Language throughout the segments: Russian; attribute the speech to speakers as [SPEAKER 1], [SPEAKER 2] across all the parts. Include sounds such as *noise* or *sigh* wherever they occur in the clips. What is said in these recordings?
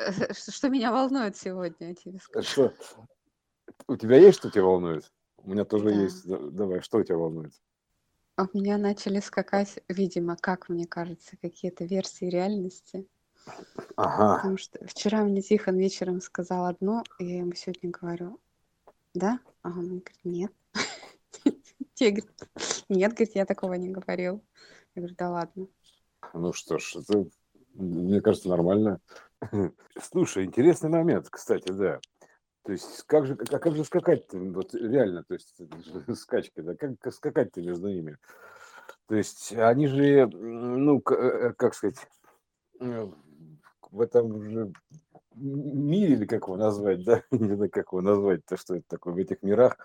[SPEAKER 1] *laughs* что меня волнует сегодня, я тебе скажу.
[SPEAKER 2] Что, у тебя есть, что тебя волнует? У меня тоже
[SPEAKER 1] Да.
[SPEAKER 2] есть. Да- Давай, что тебя волнует?
[SPEAKER 1] У меня начали скакать, видимо, как мне кажется, какие-то версии реальности.
[SPEAKER 2] Ага.
[SPEAKER 1] Потому что вчера мне Тихон вечером сказал одно, и я ему сегодня говорю, да? А он мне говорит, нет. *laughs* Я говорю, нет, говорит, я такого не говорил. Я говорю, да ладно.
[SPEAKER 2] Ну что ж, это, мне кажется, нормально. Слушай, интересный момент, кстати, да. То есть как же, а как же скакать-то, вот реально, то есть *laughs* скачки, да, как, как скакать-то между ними? То есть они же, ну, к- э, как сказать, э, в этом же мире, или как его назвать, да, *laughs* не знаю, как его назвать, то что это такое в этих мирах,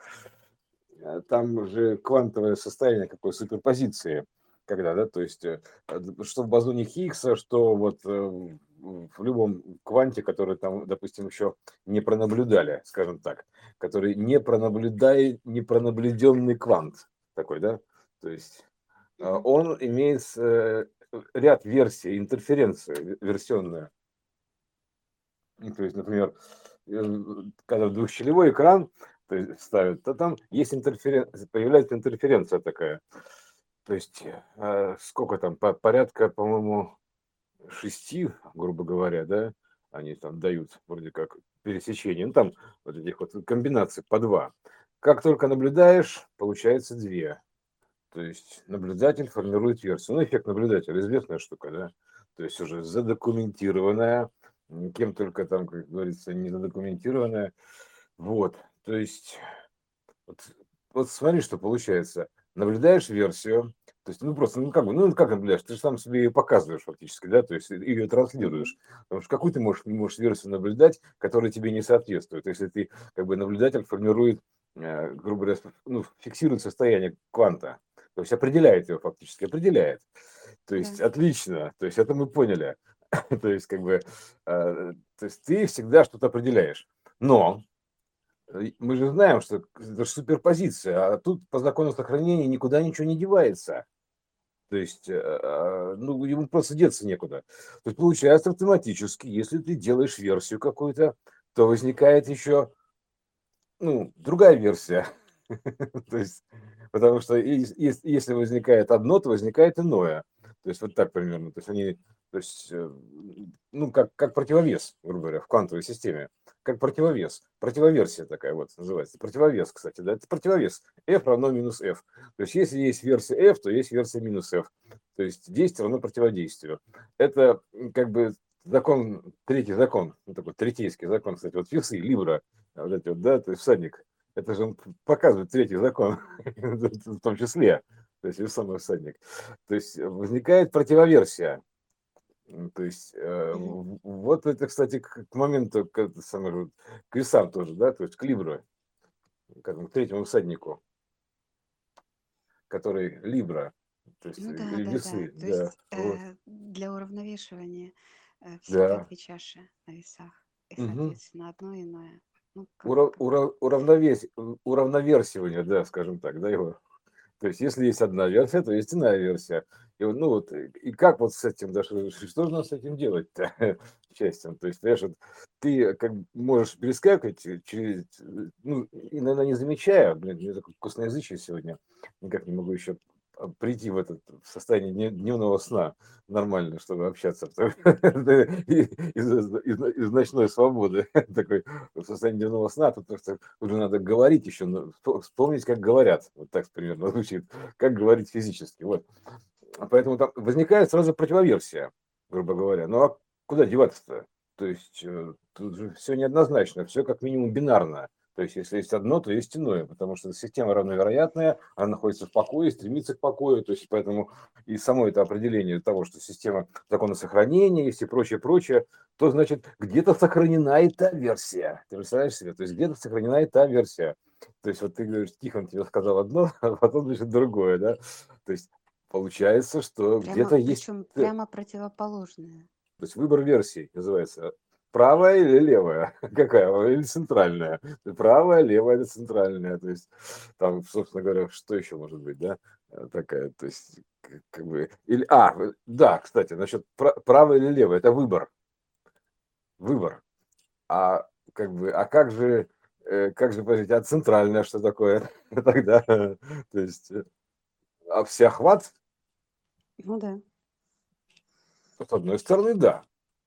[SPEAKER 2] э, там же квантовое состояние какой суперпозиции, когда, да, то есть э, э, что в бозоне Хиггса, что вот э, в любом кванте, который там, допустим, еще не пронаблюдали, скажем так, который не пронаблюдает, не пронаблюденный квант такой, да, то есть э, он имеет э, ряд версий, интерференцию версионную. Ну, То есть, например, э, когда двухщелевой экран то есть, ставят, то там есть интерферен... появляется интерференция такая. То есть, сколько там, по- порядка, по-моему, шести, грубо говоря, да, они там дают вроде как пересечение, ну там вот этих вот комбинаций по два. Как только наблюдаешь, получается две. То есть наблюдатель формирует версию. Ну, эффект наблюдателя, известная штука, да. То есть уже задокументированная, кем только там, как говорится, не задокументированная. Вот, то есть, вот, вот смотри, что получается. Наблюдаешь версию, то есть, ну просто, ну как бы, ну как наблюдаешь, ты же сам себе ее показываешь фактически, да, то есть ее транслируешь. Потому что какую ты можешь, можешь версию наблюдать, которая тебе не соответствует. Если ты, как бы, наблюдатель формирует, э, грубо говоря, ну, фиксирует состояние кванта, то есть определяет его фактически, определяет. То есть
[SPEAKER 1] Да.
[SPEAKER 2] отлично, то есть это мы поняли. *laughs* То есть как бы, э, то есть ты всегда что-то определяешь. Но э, мы же знаем, что это же суперпозиция, а тут по закону сохранения никуда ничего не девается. То есть, э, а, ну, ему просто деться некуда. То есть получается автоматически, если ты делаешь версию какую-то, то возникает еще, ну, другая версия. *laughs* То есть, потому что если возникает одно, то возникает иное. То есть вот так примерно. То есть они, то есть, э, ну, как, как противовес, грубо говоря, в квантовой системе. Как противовес. Противоверсия такая вот называется. Противовес, кстати, да, это противовес. F равно минус F. То есть если есть версия F, то есть версия минус F. То есть действие равно противодействию. Это как бы закон, третий закон, ну, такой третейский закон, кстати, вот весы, Либра, вот эти вот, да, то есть всадник, это же он показывает третий закон, *laughs* в том числе, то есть весомый всадник. То есть возникает противоверсия. То есть э, вот это, кстати, к, к моменту, к, вот, к весам тоже, да, то есть к Либру, к, к третьему всаднику, который Либра, то есть
[SPEAKER 1] Ну
[SPEAKER 2] э,
[SPEAKER 1] да,
[SPEAKER 2] или
[SPEAKER 1] да, да.
[SPEAKER 2] весы,
[SPEAKER 1] То
[SPEAKER 2] да,
[SPEAKER 1] есть
[SPEAKER 2] вот,
[SPEAKER 1] э, для уравновешивания э, всегда
[SPEAKER 2] да.
[SPEAKER 1] две чаши на весах. И, соответственно, одно иное. Ну, как,
[SPEAKER 2] Ура- ура- уравновес- уравноверсивание, да, скажем так, да, его. То есть, если есть одна версия, то есть иная версия. И, ну вот, и и как вот с этим, да, что, что же нам с этим делать-то, *laughs* счастьем? То есть, понимаешь, вот ты как можешь перескакивать через, э, ну, и, наверное, не замечая, блин, у меня такое вкусноязычие сегодня, никак не могу еще прийти в этот в состояние дне- дневного сна нормально, чтобы общаться *laughs* из, из- ночной свободы *laughs* такой в состоянии дневного сна, тут просто уже надо говорить еще, ну, вспо- вспомнить, как говорят, вот так примерно *laughs* звучит, как говорить физически, вот. А Поэтому там возникает сразу противоверсия, грубо говоря. Ну а куда деваться-то? То есть э, тут же все неоднозначно, все как минимум бинарно. То есть если есть одно, то есть иное, потому что система равновероятная, она находится в покое, стремится к покою, то есть поэтому и само это определение того, что система закона сохранения есть и прочее, прочее, то значит где-то сохранена и та версия. Ты представляешь себе? То есть где-то сохранена и та версия. То есть вот ты говоришь, Тихон тебе сказал одно, *laughs* а потом значит другое, да? То есть получается, что
[SPEAKER 1] прямо,
[SPEAKER 2] где-то есть,
[SPEAKER 1] прямо противоположное.
[SPEAKER 2] то есть выбор версий называется. Правая или левая? *laughs* Какая? Или центральная? Правая, левая или центральная? То есть там, собственно говоря, что еще может быть, да? Э, Такая, то есть как бы... Или, а, да, кстати, насчет пра- правая или левая, это выбор. выбор. А как бы, а как же, э, как же, подождите, а центральное что такое *laughs* тогда? То есть, э, а всеохват?
[SPEAKER 1] Ну да,
[SPEAKER 2] С одной стороны, да.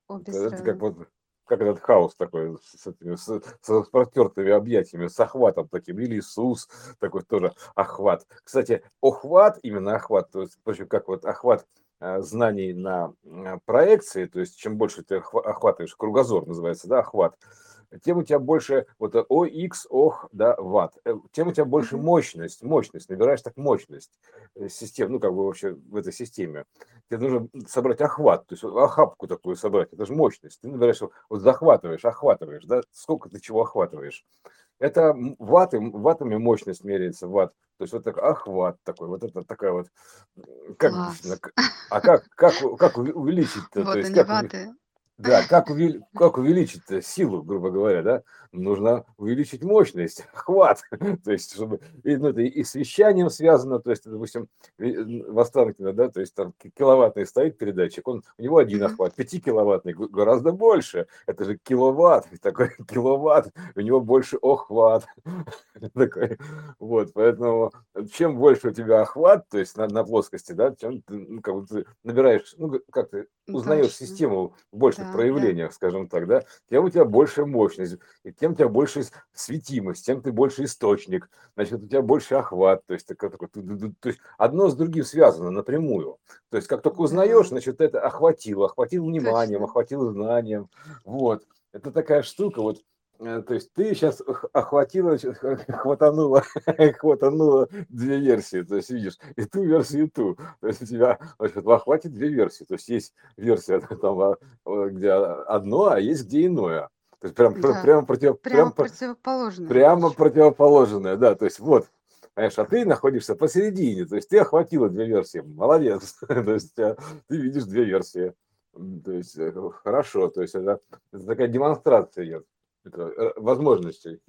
[SPEAKER 1] обе
[SPEAKER 2] Это как вот как этот хаос такой с, этими, с, с распростертыми объятиями, с охватом таким, или Иисус такой тоже охват. Кстати, охват, именно охват, то есть, впрочем, как вот охват э, знаний на э, проекции, то есть чем больше ты охва- охватываешь, кругозор называется, да, охват, тем у тебя больше вот э, ОХ, да, ватт, э, тем у тебя больше мощность, мощность, набираешь так мощность э, систем, ну, как бы вообще в этой системе. Тебе нужно собрать охват, то есть охапку такую собрать, это же мощность. Ты набираешь, вот захватываешь, охватываешь, да, сколько ты чего охватываешь. Это м, ваттами мощность меряется, ватт. То есть вот так охват такой, вот это такая вот, как
[SPEAKER 1] Класс.
[SPEAKER 2] а как, как, как уве- увеличить-то, то
[SPEAKER 1] Вот
[SPEAKER 2] есть
[SPEAKER 1] они
[SPEAKER 2] как,
[SPEAKER 1] ваты.
[SPEAKER 2] Да, как, увели- как увеличить силу, грубо говоря, да? Нужно увеличить мощность, *laughs* охват. То есть, чтобы и, ну, это и с вещанием связано, то есть, допустим, н- в Останкино, да, то есть там ки- киловаттный стоит передатчик, он, у него один охват, пятикиловаттный гораздо больше. Это же киловатт, *laughs* такой киловатт, у него больше охват. *laughs* Такой, вот, поэтому чем больше у тебя охват, то есть на, на плоскости, да, чем ты, ну, как бы ты набираешь, ну, как ты узнаешь
[SPEAKER 1] Точно.
[SPEAKER 2] систему в больших
[SPEAKER 1] Да, да.
[SPEAKER 2] проявлениях, скажем так, да, тем у тебя больше мощность, и тем у тебя больше светимость, тем ты больше источник, значит, у тебя больше охват, то есть, такой, то есть одно с другим связано напрямую. То есть как только узнаешь,
[SPEAKER 1] Да,
[SPEAKER 2] значит, это охватило, охватил вниманием,
[SPEAKER 1] точно.
[SPEAKER 2] охватил знанием, вот. Это такая штука, вот, то есть ты сейчас охватила, *laughs* хватанула, *laughs* хватанула две версии, то есть видишь, и ту версию, и ту. То есть у тебя значит, в охвате две версии, то есть есть версия *laughs* там, а, а, где одно, а есть где иное. То есть прям, пр-
[SPEAKER 1] Да,
[SPEAKER 2] прямо, против,
[SPEAKER 1] прямо
[SPEAKER 2] прям, по-
[SPEAKER 1] противоположное
[SPEAKER 2] прямо противоположное, да, то есть вот, Понимаешь, а ты находишься посередине, то есть ты охватила две версии, молодец, то есть тебя- ты видишь две версии, то есть э, хорошо, то есть это, это такая демонстрация идет это, э, возможностей.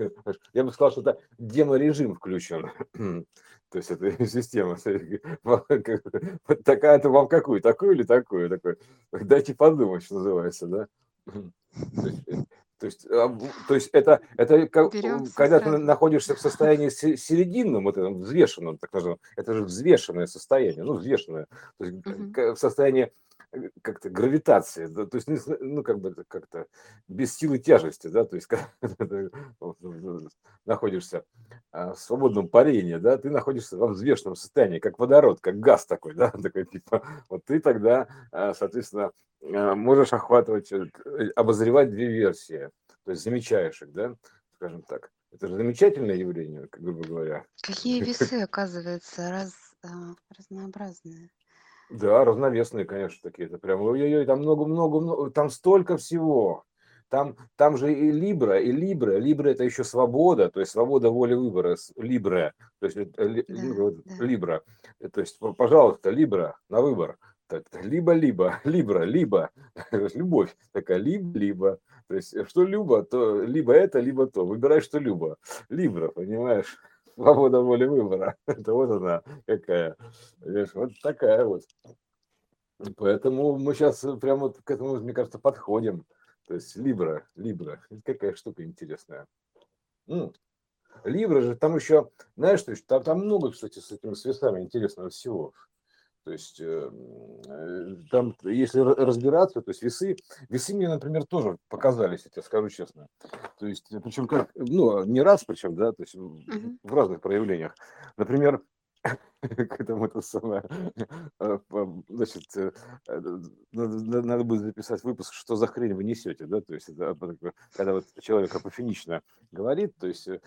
[SPEAKER 2] Я бы сказал, что это деморежим включен, *clears throat* то есть это *laughs* система, такая-то вам какую, такую или такую, дайте подумать, что называется, да. То есть, э, то есть, а, то есть это, это как, когда ты находишься в состоянии се- серединном, вот этом взвешенном, так называемом, это же взвешенное состояние, ну, взвешенное, то есть к- в состоянии как-то гравитации, да, то есть, ну, как бы как-то без силы тяжести, да, то есть, *laughs* когда ты находишься а, в свободном парении, да, ты находишься во взвешенном состоянии, как водород, как газ такой, да, *laughs* такой типа, вот ты тогда, а, соответственно, а, можешь охватывать, э, э, обозревать две версии, то есть замечаешь их, да, скажем так. Это же замечательное явление, грубо говоря.
[SPEAKER 1] Какие *laughs* весы, оказывается, раз, разнообразные.
[SPEAKER 2] Да, разновесные, конечно, такие. Это прям, ой-ой-ой, там много-много, там столько всего. Там, там же и Либра, и Либра. Либра это еще свобода, то есть свобода воли выбора. Либра, то есть э, ли-
[SPEAKER 1] Да, да.
[SPEAKER 2] Либра. Э, То есть, пожалуйста, Либра на выбор. Либо-либо, *laughs* Либра, либо. *laughs* Любовь такая, либо-либо. То есть, э, что любо, то либо это, либо то. Выбирай, что любо. Либра, понимаешь? Свобода воли выбора. *laughs* Это вот она какая. Понимаешь, Вот такая вот. Поэтому мы сейчас прямо вот к этому, мне кажется, подходим. То есть Либра, Либра, какая штука интересная. М, Либра же, там еще, знаешь, что там, там много, кстати, с этими связками интересного всего. То есть э, м, э, там, если ра- разбираться, то есть весы, весы мне, например, тоже показались, я тебе скажу честно. То есть, причем как, ну, не раз, причем, да, то есть
[SPEAKER 1] Мгм.
[SPEAKER 2] в разных проявлениях. Например, к этому это самое, э, значит, э, надо, надо- будет записать выпуск, что за хрень вы несете, да, то есть, это, когда вот человек апофенично говорит, то есть, э,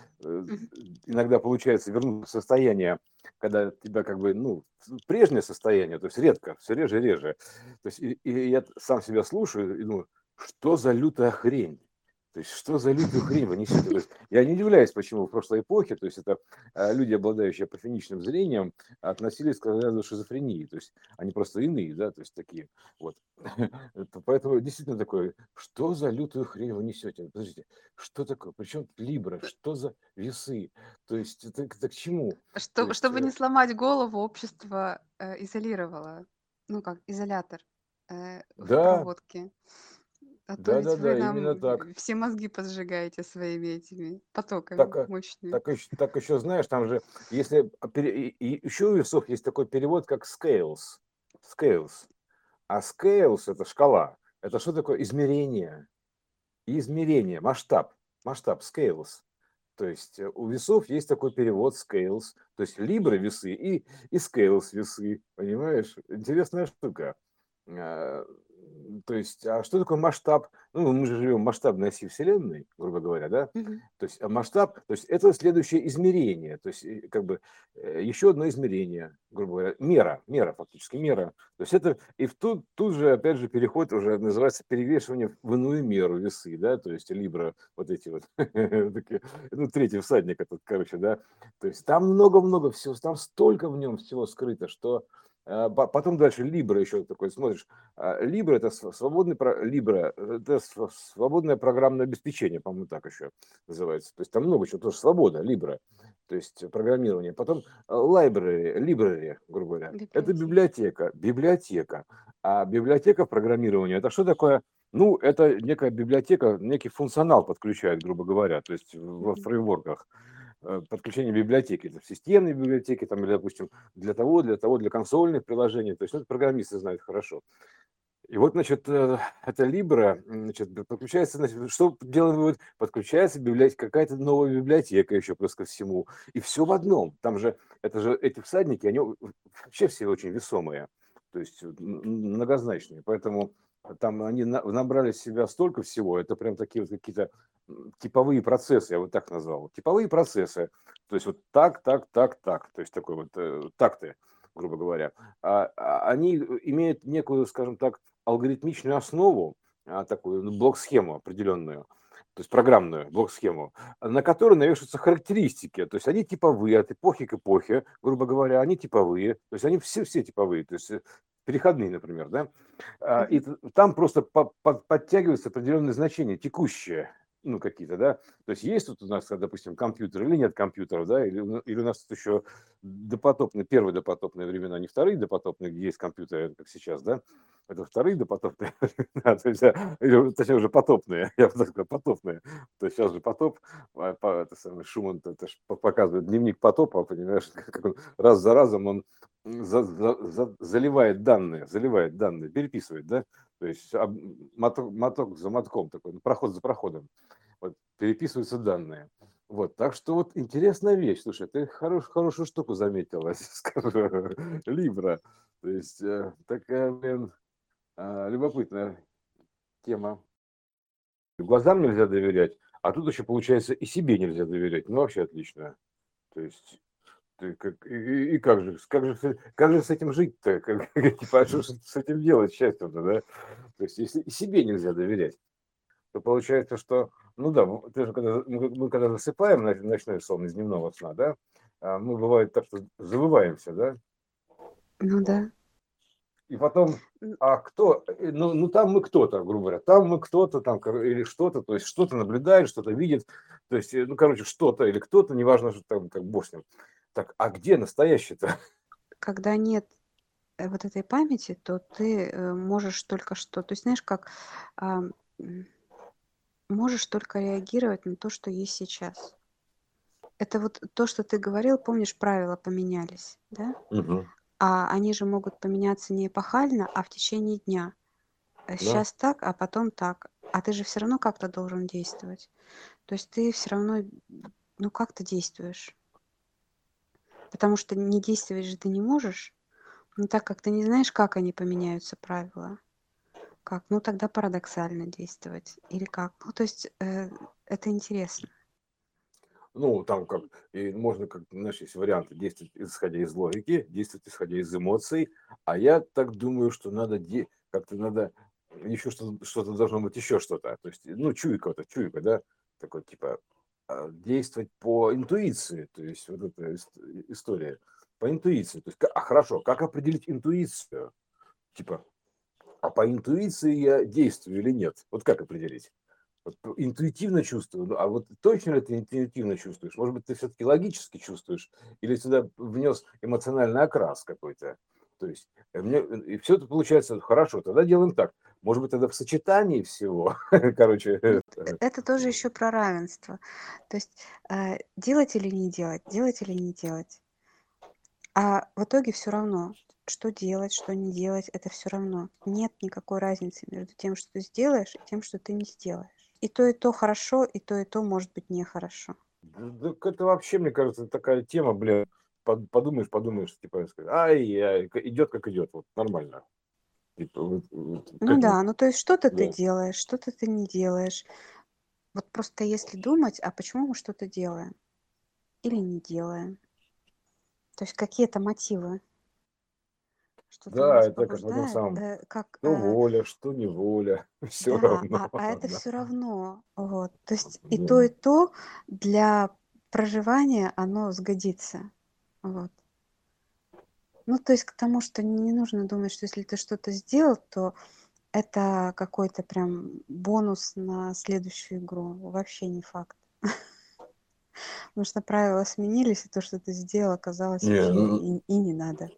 [SPEAKER 2] иногда получается вернуться в состояние, когда тебя как бы, ну, прежнее состояние, то есть редко, все реже и реже. То есть, и, и я сам себя слушаю и думаю, что за лютая хрень? То есть, что за лютую хрень вы несете? То есть, я не удивляюсь, почему в прошлой эпохе, то есть, это э, люди, обладающие апофеничным зрением, относились к разряду шизофрении, то есть, они просто иные, да, то есть, такие, вот. *laughs* Это Поэтому действительно такое, что за лютую хрень вы несете? Подождите, что такое? Причем Либра, что за весы? То есть, это, это к чему? То
[SPEAKER 1] Что-
[SPEAKER 2] есть,
[SPEAKER 1] чтобы
[SPEAKER 2] э,
[SPEAKER 1] не сломать голову, общество э, изолировало. Ну как, изолятор э, в
[SPEAKER 2] да.
[SPEAKER 1] А то ведь вы
[SPEAKER 2] Да-да-да, именно
[SPEAKER 1] нам
[SPEAKER 2] так.
[SPEAKER 1] все мозги поджигаете своими этими потоками
[SPEAKER 2] Так, а,
[SPEAKER 1] мощными.
[SPEAKER 2] так, ещё, так еще знаешь, там же, если а, еще у весов есть такой перевод, как scales. Scales. А scales это шкала. Это что такое? Измерение. Измерение, масштаб. Масштаб, scales. То есть э, у весов есть такой перевод scales, то есть либры весы и, и scales весы, понимаешь? Интересная штука. А, То есть, а что такое масштаб? Ну, мы же живем в масштабной оси Вселенной, грубо говоря, да?
[SPEAKER 1] Мгм.
[SPEAKER 2] То есть а масштаб, то есть это следующее измерение, то есть как бы э, еще одно измерение, грубо говоря, мера, мера фактически, мера. То есть это и в тут, тут же опять же переход уже называется перевешивание в иную меру весы, да, то есть либо вот эти вот, *laughs* ну, третий всадник этот, короче, да, то есть там много-много всего, там столько в нем всего скрыто, что Потом дальше Libra еще такой смотришь. а, Libra это св- свободный Libra это св- свободное программное обеспечение, по-моему, так еще называется. То есть там много чего тоже свобода, Libra, то есть программирование. Потом а, library, library, грубо говоря, это
[SPEAKER 1] Библиотека.
[SPEAKER 2] библиотека, библиотека. А библиотека в программировании это что такое? Ну, это некая библиотека, некий функционал подключает, грубо говоря, то есть
[SPEAKER 1] Мгм.
[SPEAKER 2] фреймворках э, подключение библиотеки, в системной библиотеке, там, или, допустим, для того, для того, для консольных приложений. То есть ну, это программисты знают хорошо. И вот, значит, э, это Libra, значит, подключается, значит, что делаем вывод? Подключается библиотека, какая-то новая библиотека еще плюс ко всему. И все в одном. Там же, это же эти всадники, они вообще все очень весомые, то есть многозначные. Поэтому там они на- набрали в себя столько всего, это прям такие вот какие-то типовые процессы, я вот так назвал. Типовые процессы. То есть вот так, так, так, так. То есть такой вот э, такты, грубо говоря. А, а они имеют некую, скажем так, алгоритмичную основу, а, такую ну, блок-схему определенную, то есть программную блок-схему, на которой навешиваются характеристики. То есть они типовые от эпохи к эпохе, грубо говоря, они типовые. То есть они все, все типовые. То есть э, переходные, например, да. А, И там просто по- по- подтягиваются определенные значения, текущие, ну, какие-то, да. То есть есть тут у нас, допустим, компьютер или нет компьютеров, да, или, или у нас тут еще допотопные, первые допотопные времена, не вторые допотопные, где есть компьютеры, как сейчас, да, это вторые допотопные *laughs* времена, то есть, или, точнее, уже потопные, *laughs* я бы так сказал, потопные. То есть сейчас же потоп, а, по- это самый Шуман, это ж по- показывает дневник потопа, понимаешь, *laughs* как он раз за разом он за- за- за- заливает данные, заливает данные, переписывает, да, то есть об- моток, моток за мотком такой, ну, проход за проходом, вот, переписываются данные. Вот, так что вот интересная вещь, слушай, ты хорош, хорошую штуку заметила, скажу, *laughs* Либра, то есть э, такая, блин, а, любопытная тема. Глазам нельзя доверять, а тут еще, получается, и себе нельзя доверять, ну, вообще отлично, то есть как, и, и- как же, как же, как же с этим жить-то, *laughs* как, типа, а что с этим делать, счастьем-то, да? То есть, если и себе нельзя доверять, то получается, что, ну да, ты же когда, мы, мы когда засыпаем ночной сон из дневного сна, да, а мы бывает так, что забываемся, да,
[SPEAKER 1] Ну да.
[SPEAKER 2] и потом, а кто, э, ну, ну там мы кто-то, грубо говоря, там мы кто-то, там, или что-то, то есть что-то наблюдает, что-то видит, то есть, э, ну, короче, что-то или кто-то, неважно, что там, как бог с ним. Так, а где настоящий-то? *laughs*
[SPEAKER 1] Когда нет э, вот этой памяти, то ты э, можешь только что, то есть знаешь, как а, можешь только реагировать на то, что есть сейчас. Это вот то, что ты говорил, помнишь, правила поменялись, да?
[SPEAKER 2] Мгм.
[SPEAKER 1] А они же могут поменяться не эпохально, а в течение дня.
[SPEAKER 2] Да.
[SPEAKER 1] Сейчас так, а потом так. А ты же все равно как-то должен действовать. То есть ты все равно, ну, как-то действуешь. Потому что не действовать же ты не можешь, ну, так как ты не знаешь, как они поменяются, правила. Как? Ну, тогда парадоксально действовать. Или как? Ну, то есть э, это интересно.
[SPEAKER 2] Ну, там как, и можно, как, знаешь, есть варианты действовать исходя из логики, действовать исходя из эмоций, а я так думаю, что надо, де- как-то надо, еще что-то, что-то должно быть, еще что-то, то есть, ну, чуйка, вот чуйка, да, такой, типа, действовать по интуиции, то есть, вот эта ис- история, по интуиции, то есть, а хорошо, как определить интуицию, типа, а по интуиции я действую или нет, вот как определить? Вот интуитивно чувствую, ну, а вот точно ли ты интуитивно чувствуешь? Может быть, ты все-таки логически чувствуешь, или сюда внес эмоциональный окрас какой-то? То есть, э, мне, э, и все это получается хорошо. Тогда делаем так. может быть, тогда в сочетании всего, *laughs* короче.
[SPEAKER 1] Э, это тоже еще про равенство. То есть э, делать или не делать, делать или не делать. А в итоге все равно, что делать, что не делать, это все равно. Нет никакой разницы между тем, что ты сделаешь, и тем, что ты не сделаешь. И то, и то хорошо, и то, и то может быть нехорошо.
[SPEAKER 2] Да, это вообще, мне кажется, такая тема, блин, подумаешь, подумаешь, типа, ай, идет как идет, вот нормально.
[SPEAKER 1] Типа, вот, вот, ну да, ну то есть что-то да. ты делаешь, что-то ты не делаешь. Вот просто если думать, а почему мы что-то делаем или не делаем? То есть какие-то мотивы?
[SPEAKER 2] Что да, это как этом самом, да, как, что э, воля, что не воля, *laughs* все да, равно.
[SPEAKER 1] А, а это да. все равно, вот. То есть да. и то, и то для проживания оно сгодится, вот. Ну, то есть к тому, что не нужно думать, что если ты что-то сделал, то это какой-то прям бонус на следующую игру. Вообще не факт. *laughs* Потому что правила сменились, и то, что ты сделал, оказалось не, ну... и, и не надо.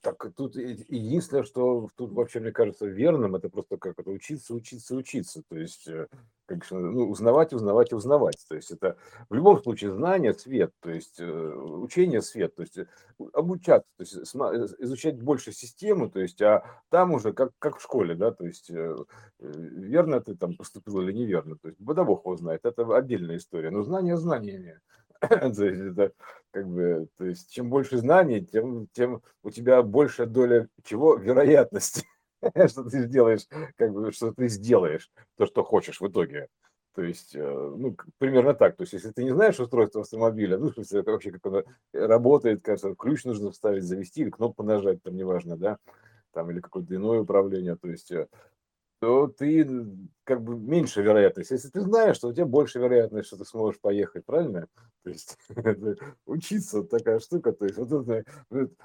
[SPEAKER 2] Так тут единственное, что тут вообще, мне кажется, верным, это просто как это учиться, учиться, учиться. То есть, э, как, ну, узнавать, узнавать, узнавать. То есть это в любом случае знание свет, то есть э, учение свет, то есть э, обучаться, то есть изучать больше систему, то есть, а там уже как, как в школе, да, то есть верно ты там поступил или неверно, то есть Бог его знает, это отдельная история, но знание знаниями. *laughs* то есть это как бы, то есть чем больше знаний, тем, тем у тебя большая доля чего? Вероятности, *laughs* что ты сделаешь, как бы, что ты сделаешь то, что хочешь в итоге. То есть, э, ну, примерно так. То есть, если ты не знаешь устройство автомобиля, ну, в вообще, как оно работает, кажется, ключ нужно вставить, завести или кнопку нажать, там, неважно, да, там, или какое-то иное управление. То есть, э, то ты как бы меньше вероятность. Если ты знаешь, что у тебя больше вероятность, что ты сможешь поехать, правильно? То есть *laughs* учиться такая штука. То есть вот это,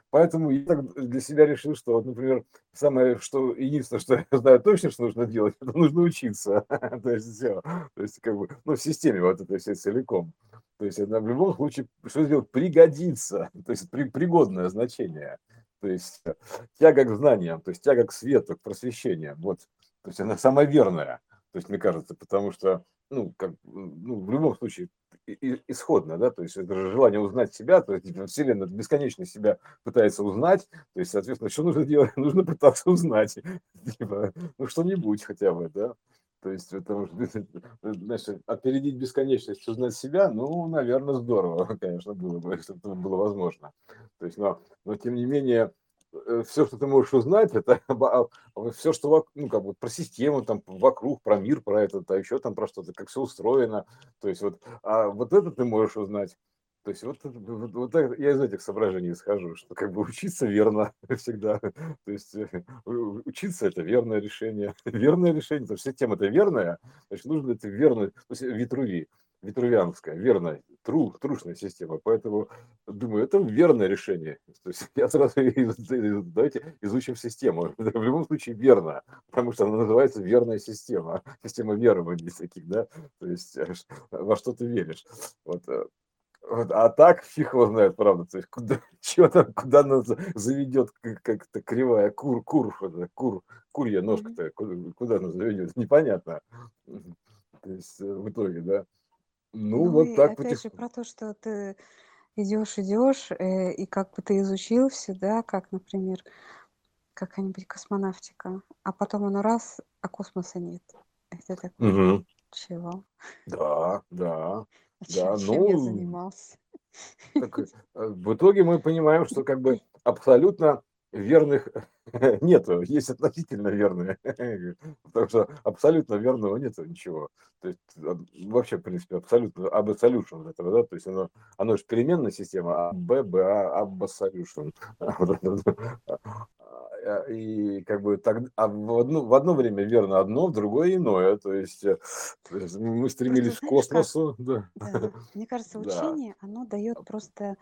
[SPEAKER 2] поэтому я так для себя решил, что вот, например, самое, что единственное, что я знаю точно, что нужно делать, *laughs* это нужно учиться. *laughs* То есть все. То есть как бы, ну, в системе вот этой все целиком. То есть это в любом случае, что сделать, пригодится. То есть при, пригодное значение. То есть тяга к знаниям, то есть тяга к свету, к просвещению. Вот то есть она самая верная, то есть мне кажется, потому что, ну, как, ну, в любом случае исходно, да, то есть это же желание узнать себя, то есть *laughs* Вселенная бесконечно себя пытается узнать, то есть, соответственно, что нужно делать? *laughs* Нужно пытаться узнать, *laughs* типа, ну, что-нибудь хотя бы, да, то есть, потому что, знаешь, опередить бесконечность, узнать себя, ну, наверное, здорово, конечно, было бы, если это было возможно. То есть, но, но тем не менее, все, что ты можешь узнать, это *laughs* а, все, что ну, как бы про систему, там, вокруг, про мир, про это, а еще там про что-то, как все устроено. То есть вот, а вот это ты можешь узнать. То есть вот, вот, вот я из этих соображений исхожу, что как бы учиться верно *laughs* всегда. То есть э, учиться это верное решение. *laughs* Верное решение, потому что система это верная, значит нужно это верно, то есть витруви витрувианская, верная, тру, трушная система. Поэтому думаю, это верное решение. То есть я сразу *laughs* давайте изучим систему. *laughs* Это в любом случае верно, потому что она называется верная система, *laughs* система верований таких, да, то есть э, во что ты веришь. Вот. Э, вот, а так фиг его знает, правда. То есть куда, что там, куда нас заведет как-то кривая кур, кур, кур, курья ножка-то, куда, куда она заведет, непонятно. То есть э, в итоге, да. Ну,
[SPEAKER 1] Ну
[SPEAKER 2] вот
[SPEAKER 1] и
[SPEAKER 2] так
[SPEAKER 1] опять же про то, что ты идешь, идешь, э, и как бы ты изучил все, да, как, например, какая-нибудь космонавтика, а потом оно раз, а космоса нет. Это такой,
[SPEAKER 2] Мгм.
[SPEAKER 1] чего?
[SPEAKER 2] Да, да,
[SPEAKER 1] А
[SPEAKER 2] да.
[SPEAKER 1] чем я
[SPEAKER 2] Ну,
[SPEAKER 1] занимался?
[SPEAKER 2] так, э, в итоге мы понимаем, что как бы абсолютно верных *laughs* нету, есть относительно верные, *laughs* потому что абсолютно верного нет ничего. То есть вообще, в принципе, абсолютно absolution этого, да, то есть оно, оно же переменная система, а Б, Б, А, absolution. *laughs* И как бы так, а в, одно, в одно время верно одно, в другое иное. То есть, э, то есть мы стремились просто, к космосу. Да.
[SPEAKER 1] Да. Мне кажется, учение, да. оно дает просто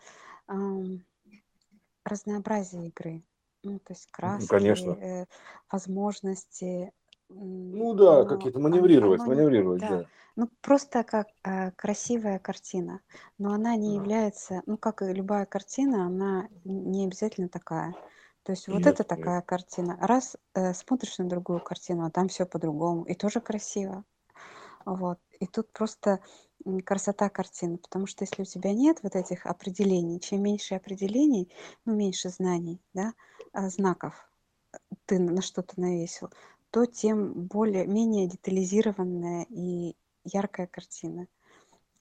[SPEAKER 1] эм, разнообразие игры. Ну, то есть краски,
[SPEAKER 2] конечно.
[SPEAKER 1] э, возможности.
[SPEAKER 2] Ну да, какие-то маневрировать, оно, маневрировать, да. да.
[SPEAKER 1] Ну, просто как э, красивая картина. Но она не является, ну, как и любая картина, она не обязательно такая. То есть вот
[SPEAKER 2] Нет,
[SPEAKER 1] это
[SPEAKER 2] нет.
[SPEAKER 1] такая картина. Раз э, смотришь на другую картину, а там все по-другому, и тоже красиво. Вот. И тут просто красота картины, потому что если у тебя нет вот этих определений, чем меньше определений, ну, меньше знаний, да, а, знаков э, ты на что-то навесил, то тем более, менее детализированная и яркая картина.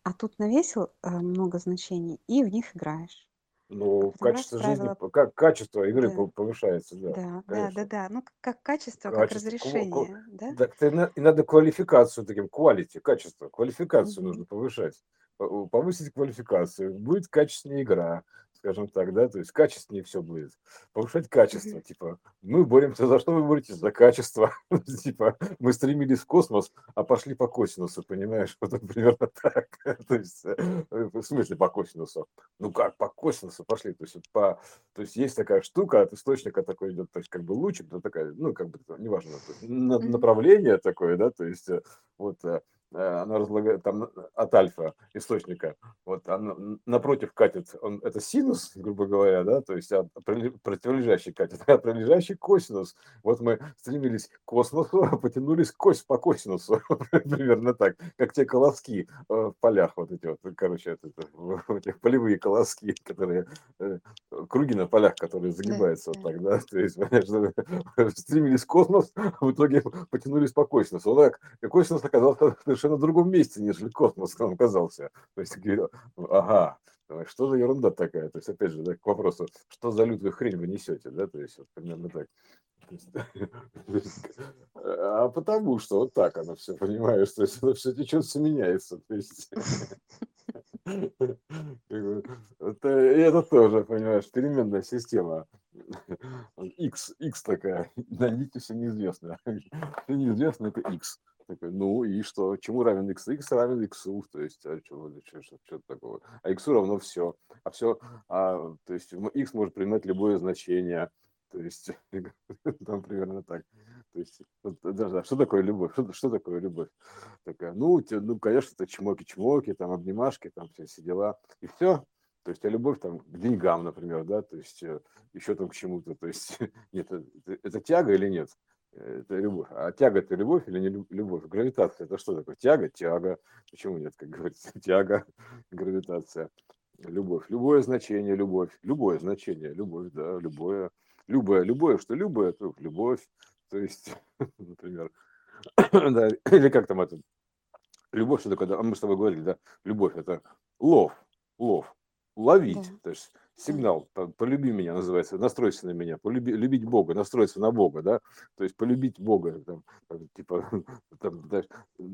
[SPEAKER 1] А тут навесил э, много значений и в них играешь.
[SPEAKER 2] Ну,
[SPEAKER 1] раз
[SPEAKER 2] качество жизни,
[SPEAKER 1] правила,
[SPEAKER 2] как качество игры
[SPEAKER 1] да,
[SPEAKER 2] пов- повышается, да,
[SPEAKER 1] да, да, да,
[SPEAKER 2] конечно.
[SPEAKER 1] да. Ну, к- как качество, как
[SPEAKER 2] Качество, ква- ква-
[SPEAKER 1] разрешение, да?
[SPEAKER 2] так ты на- и надо квалификацию таким, quality, качество, квалификацию
[SPEAKER 1] Мгм.
[SPEAKER 2] нужно повышать, П- повысить квалификацию, будет качественнее игра, скажем так, да, то есть качественнее все будет, повышать качество, типа, мы боремся за что вы боретесь? За качество, *laughs* типа, мы стремились в космос, а пошли по косинусу, понимаешь, вот *laughs* примерно так, *laughs* то есть, э, в смысле по косинусу, ну как, по косинусу пошли, то есть, вот по, то есть есть такая штука, от источника такой идет, то есть как бы лучик, да, такая, ну как бы, неважно, направление такое, да, то есть э, вот э, она разлагает там на- от альфа источника, вот она напротив катит, он, это синус, грубо говоря, да, то есть а противолежащий катит, *laughs* а прилежащий косинус. Вот мы стремились к космосу, а *laughs* потянулись кось по косинусу, *laughs* примерно так, как те колоски э, в полях вот эти вот, короче, это, это, в этих полевые колоски, которые э, круги на полях, которые загибаются вот так, да, то есть, понятно, что стремились в космос, а в итоге потянулись по косинусу. Он, и косинус оказался совершенно другом месте, нежели космос он оказался. То есть, ага, что за ерунда такая? То есть, опять же, да, к вопросу, что за лютую хрень вы несете, да, то есть, вот примерно так. *laughs* А потому что вот так оно все, понимаешь, то есть, оно все течет, все меняется. То есть, это, это тоже, понимаешь, переменная система. X, X такая, найдите все неизвестное. *laughs* Все неизвестно это X. Такой, ну и что? Чему равен X? X равен X, то есть, а что, что, что, что такого? А X равно все. А все, а, то есть X может принимать любое значение. То есть, *laughs* там примерно так. То есть, вот, даже, а что такое любовь? Что, что такое любовь? Такая, ну, те- ну, конечно, это чмоки-чмоки, там, обнимашки, там, все, все дела. И все. То есть, а любовь там к деньгам, например, да, то есть, э, еще там к чему-то. То есть, *laughs* нет, это, это тяга или нет? Это любовь. А тяга это любовь или не лю- любовь? Гравитация это что такое? Тяга, тяга. Почему нет, как говорится? *laughs* Тяга, гравитация. Любовь. Любое значение, любовь. Любое значение, любовь, да, любое. Любое, любое, что любое, то любовь. То есть, *laughs* например, *coughs* да, или как там это, любовь, что такое, да, мы с тобой говорили, да, любовь это лов, лов, ловить,
[SPEAKER 1] Да,
[SPEAKER 2] то есть. Сигнал, по- полюби меня называется, настройся на меня, полюби, любить Бога, настроиться на Бога, да, то есть полюбить Бога, там, типа, *laughs* там, знаешь,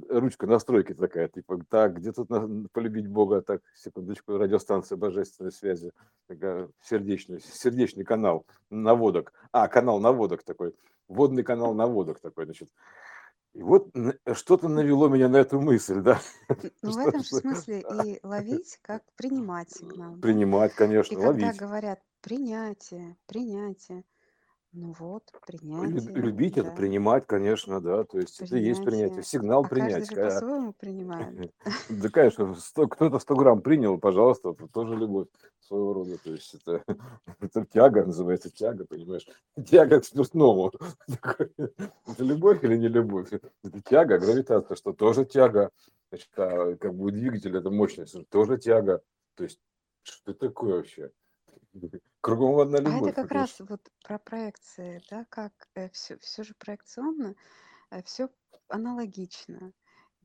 [SPEAKER 2] ручка настройки такая, типа, так, где тут на- полюбить Бога, так, секундочку, радиостанция божественной связи, такая, сердечный, сердечный канал наводок, а, канал наводок такой, водный канал наводок такой, значит, и вот н- что-то навело меня на эту мысль, да,
[SPEAKER 1] Ну, *laughs* в этом же смысле и ловить, как принимать сигнал,
[SPEAKER 2] принимать,
[SPEAKER 1] И
[SPEAKER 2] конечно,
[SPEAKER 1] когда
[SPEAKER 2] ловить.
[SPEAKER 1] говорят принятие, принятие, ну вот, принятие,
[SPEAKER 2] Любить это
[SPEAKER 1] да,
[SPEAKER 2] принимать, конечно, да, то есть это и есть принятие,
[SPEAKER 1] принятие.
[SPEAKER 2] сигнал
[SPEAKER 1] А каждый
[SPEAKER 2] принять.
[SPEAKER 1] же
[SPEAKER 2] ка-
[SPEAKER 1] по-своему принимает. *laughs*
[SPEAKER 2] Да, конечно, кто-то 100 грамм принял, пожалуйста, это тоже любовь своего рода, то есть это, *laughs* это тяга, называется тяга, понимаешь, тяга к. *laughs* Такое, Это любовь или не любовь? Это тяга, гравитация, что тоже тяга, значит, а как бы двигатель, это мощность, тоже тяга, то есть что такое вообще? *laughs* Кругом одна
[SPEAKER 1] А это
[SPEAKER 2] любовь,
[SPEAKER 1] как раз вот про проекции, да, как все, все же проекционно, все аналогично.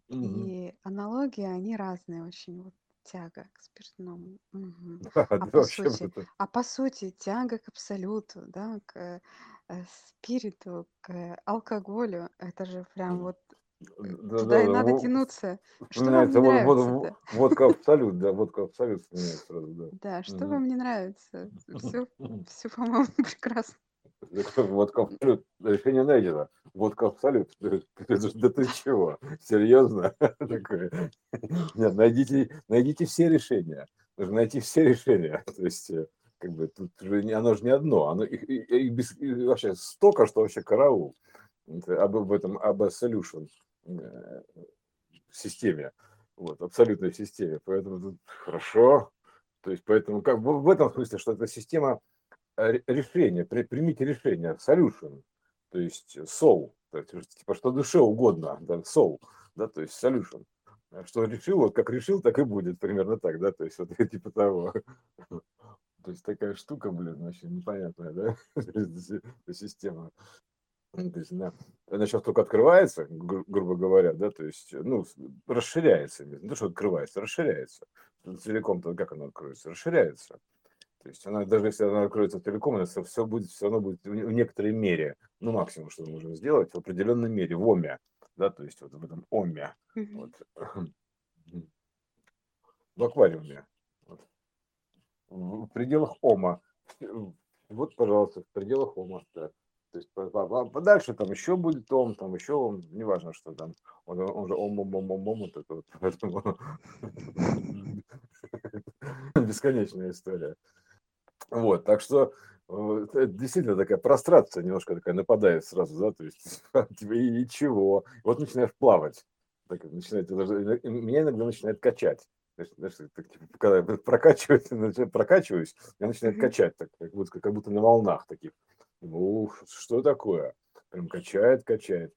[SPEAKER 2] Мгм.
[SPEAKER 1] И аналогии, они разные очень. Вот тяга к спиртному. Мгм. *laughs*
[SPEAKER 2] Да,
[SPEAKER 1] А
[SPEAKER 2] да,
[SPEAKER 1] по
[SPEAKER 2] вообще
[SPEAKER 1] сути,
[SPEAKER 2] это
[SPEAKER 1] а по сути тяга к абсолюту, да, к э, спириту, к алкоголю, это же прям вот э,
[SPEAKER 2] Да,
[SPEAKER 1] туда
[SPEAKER 2] да,
[SPEAKER 1] и
[SPEAKER 2] да,
[SPEAKER 1] надо
[SPEAKER 2] во-
[SPEAKER 1] тянуться. Что вам
[SPEAKER 2] вспоминается
[SPEAKER 1] не
[SPEAKER 2] вот, вот,
[SPEAKER 1] нравится-то?
[SPEAKER 2] во- водка *laughs* абсолют, да, водка абсолют вспоминается сразу, да.
[SPEAKER 1] Что вам не нравится? Все, *laughs* все, по-моему, прекрасно. *laughs*
[SPEAKER 2] Водка абсолют, решение найдено. Водка абсолют. *laughs* Да ты чего? Серьезно? *laughs* Такое. Нет, найдите, найдите все решения. Нужно найти все решения. То есть, э, как бы, тут же оно же не одно. Оно их, и- и без- и вообще столько, что вообще караул. Об, об этом, об solution э, системе. Вот, абсолютной системе. Поэтому тут хорошо. То есть, поэтому как, в этом смысле, что эта система э, решение, примите решение, solution, то есть soul, то есть, типа что душе угодно, да, soul, да, то есть solution. Что решил, вот как решил, так и будет, примерно так, да, то есть вот типа того. То есть такая штука, блин, вообще непонятная, да, *laughs* система. Ну, то есть она, она сейчас только открывается, гру- грубо говоря, да, то есть, ну, расширяется, не то, что открывается, расширяется. Целиком-то как она откроется? Расширяется. То есть она, даже если она откроется целиком, она все будет, все равно будет в некоторой мере, ну, максимум, что мы можем сделать, в определенной мере, в оме, да, то есть вот в этом оме, вот, *clears throat* в аквариуме, вот, в пределах ома. Вот, пожалуйста, в пределах ома, да. То есть подальше там еще будет ом, там еще ом, неважно, что там. Он, он же ом, ом, ом, ом, ом, вот это вот. Поэтому *laughs* бесконечная история. Вот, так что э, это действительно такая прострация немножко такая нападает сразу, да, то есть *laughs* тебе и чего. Вот начинаешь плавать. Так, начинает, меня иногда начинает качать. Знаешь, так, типа, когда *laughs* прокачиваюсь, прокачиваюсь, я начинаю качать, так, как, будто, как будто на волнах таких. Ух, что такое? Прям качает, качает.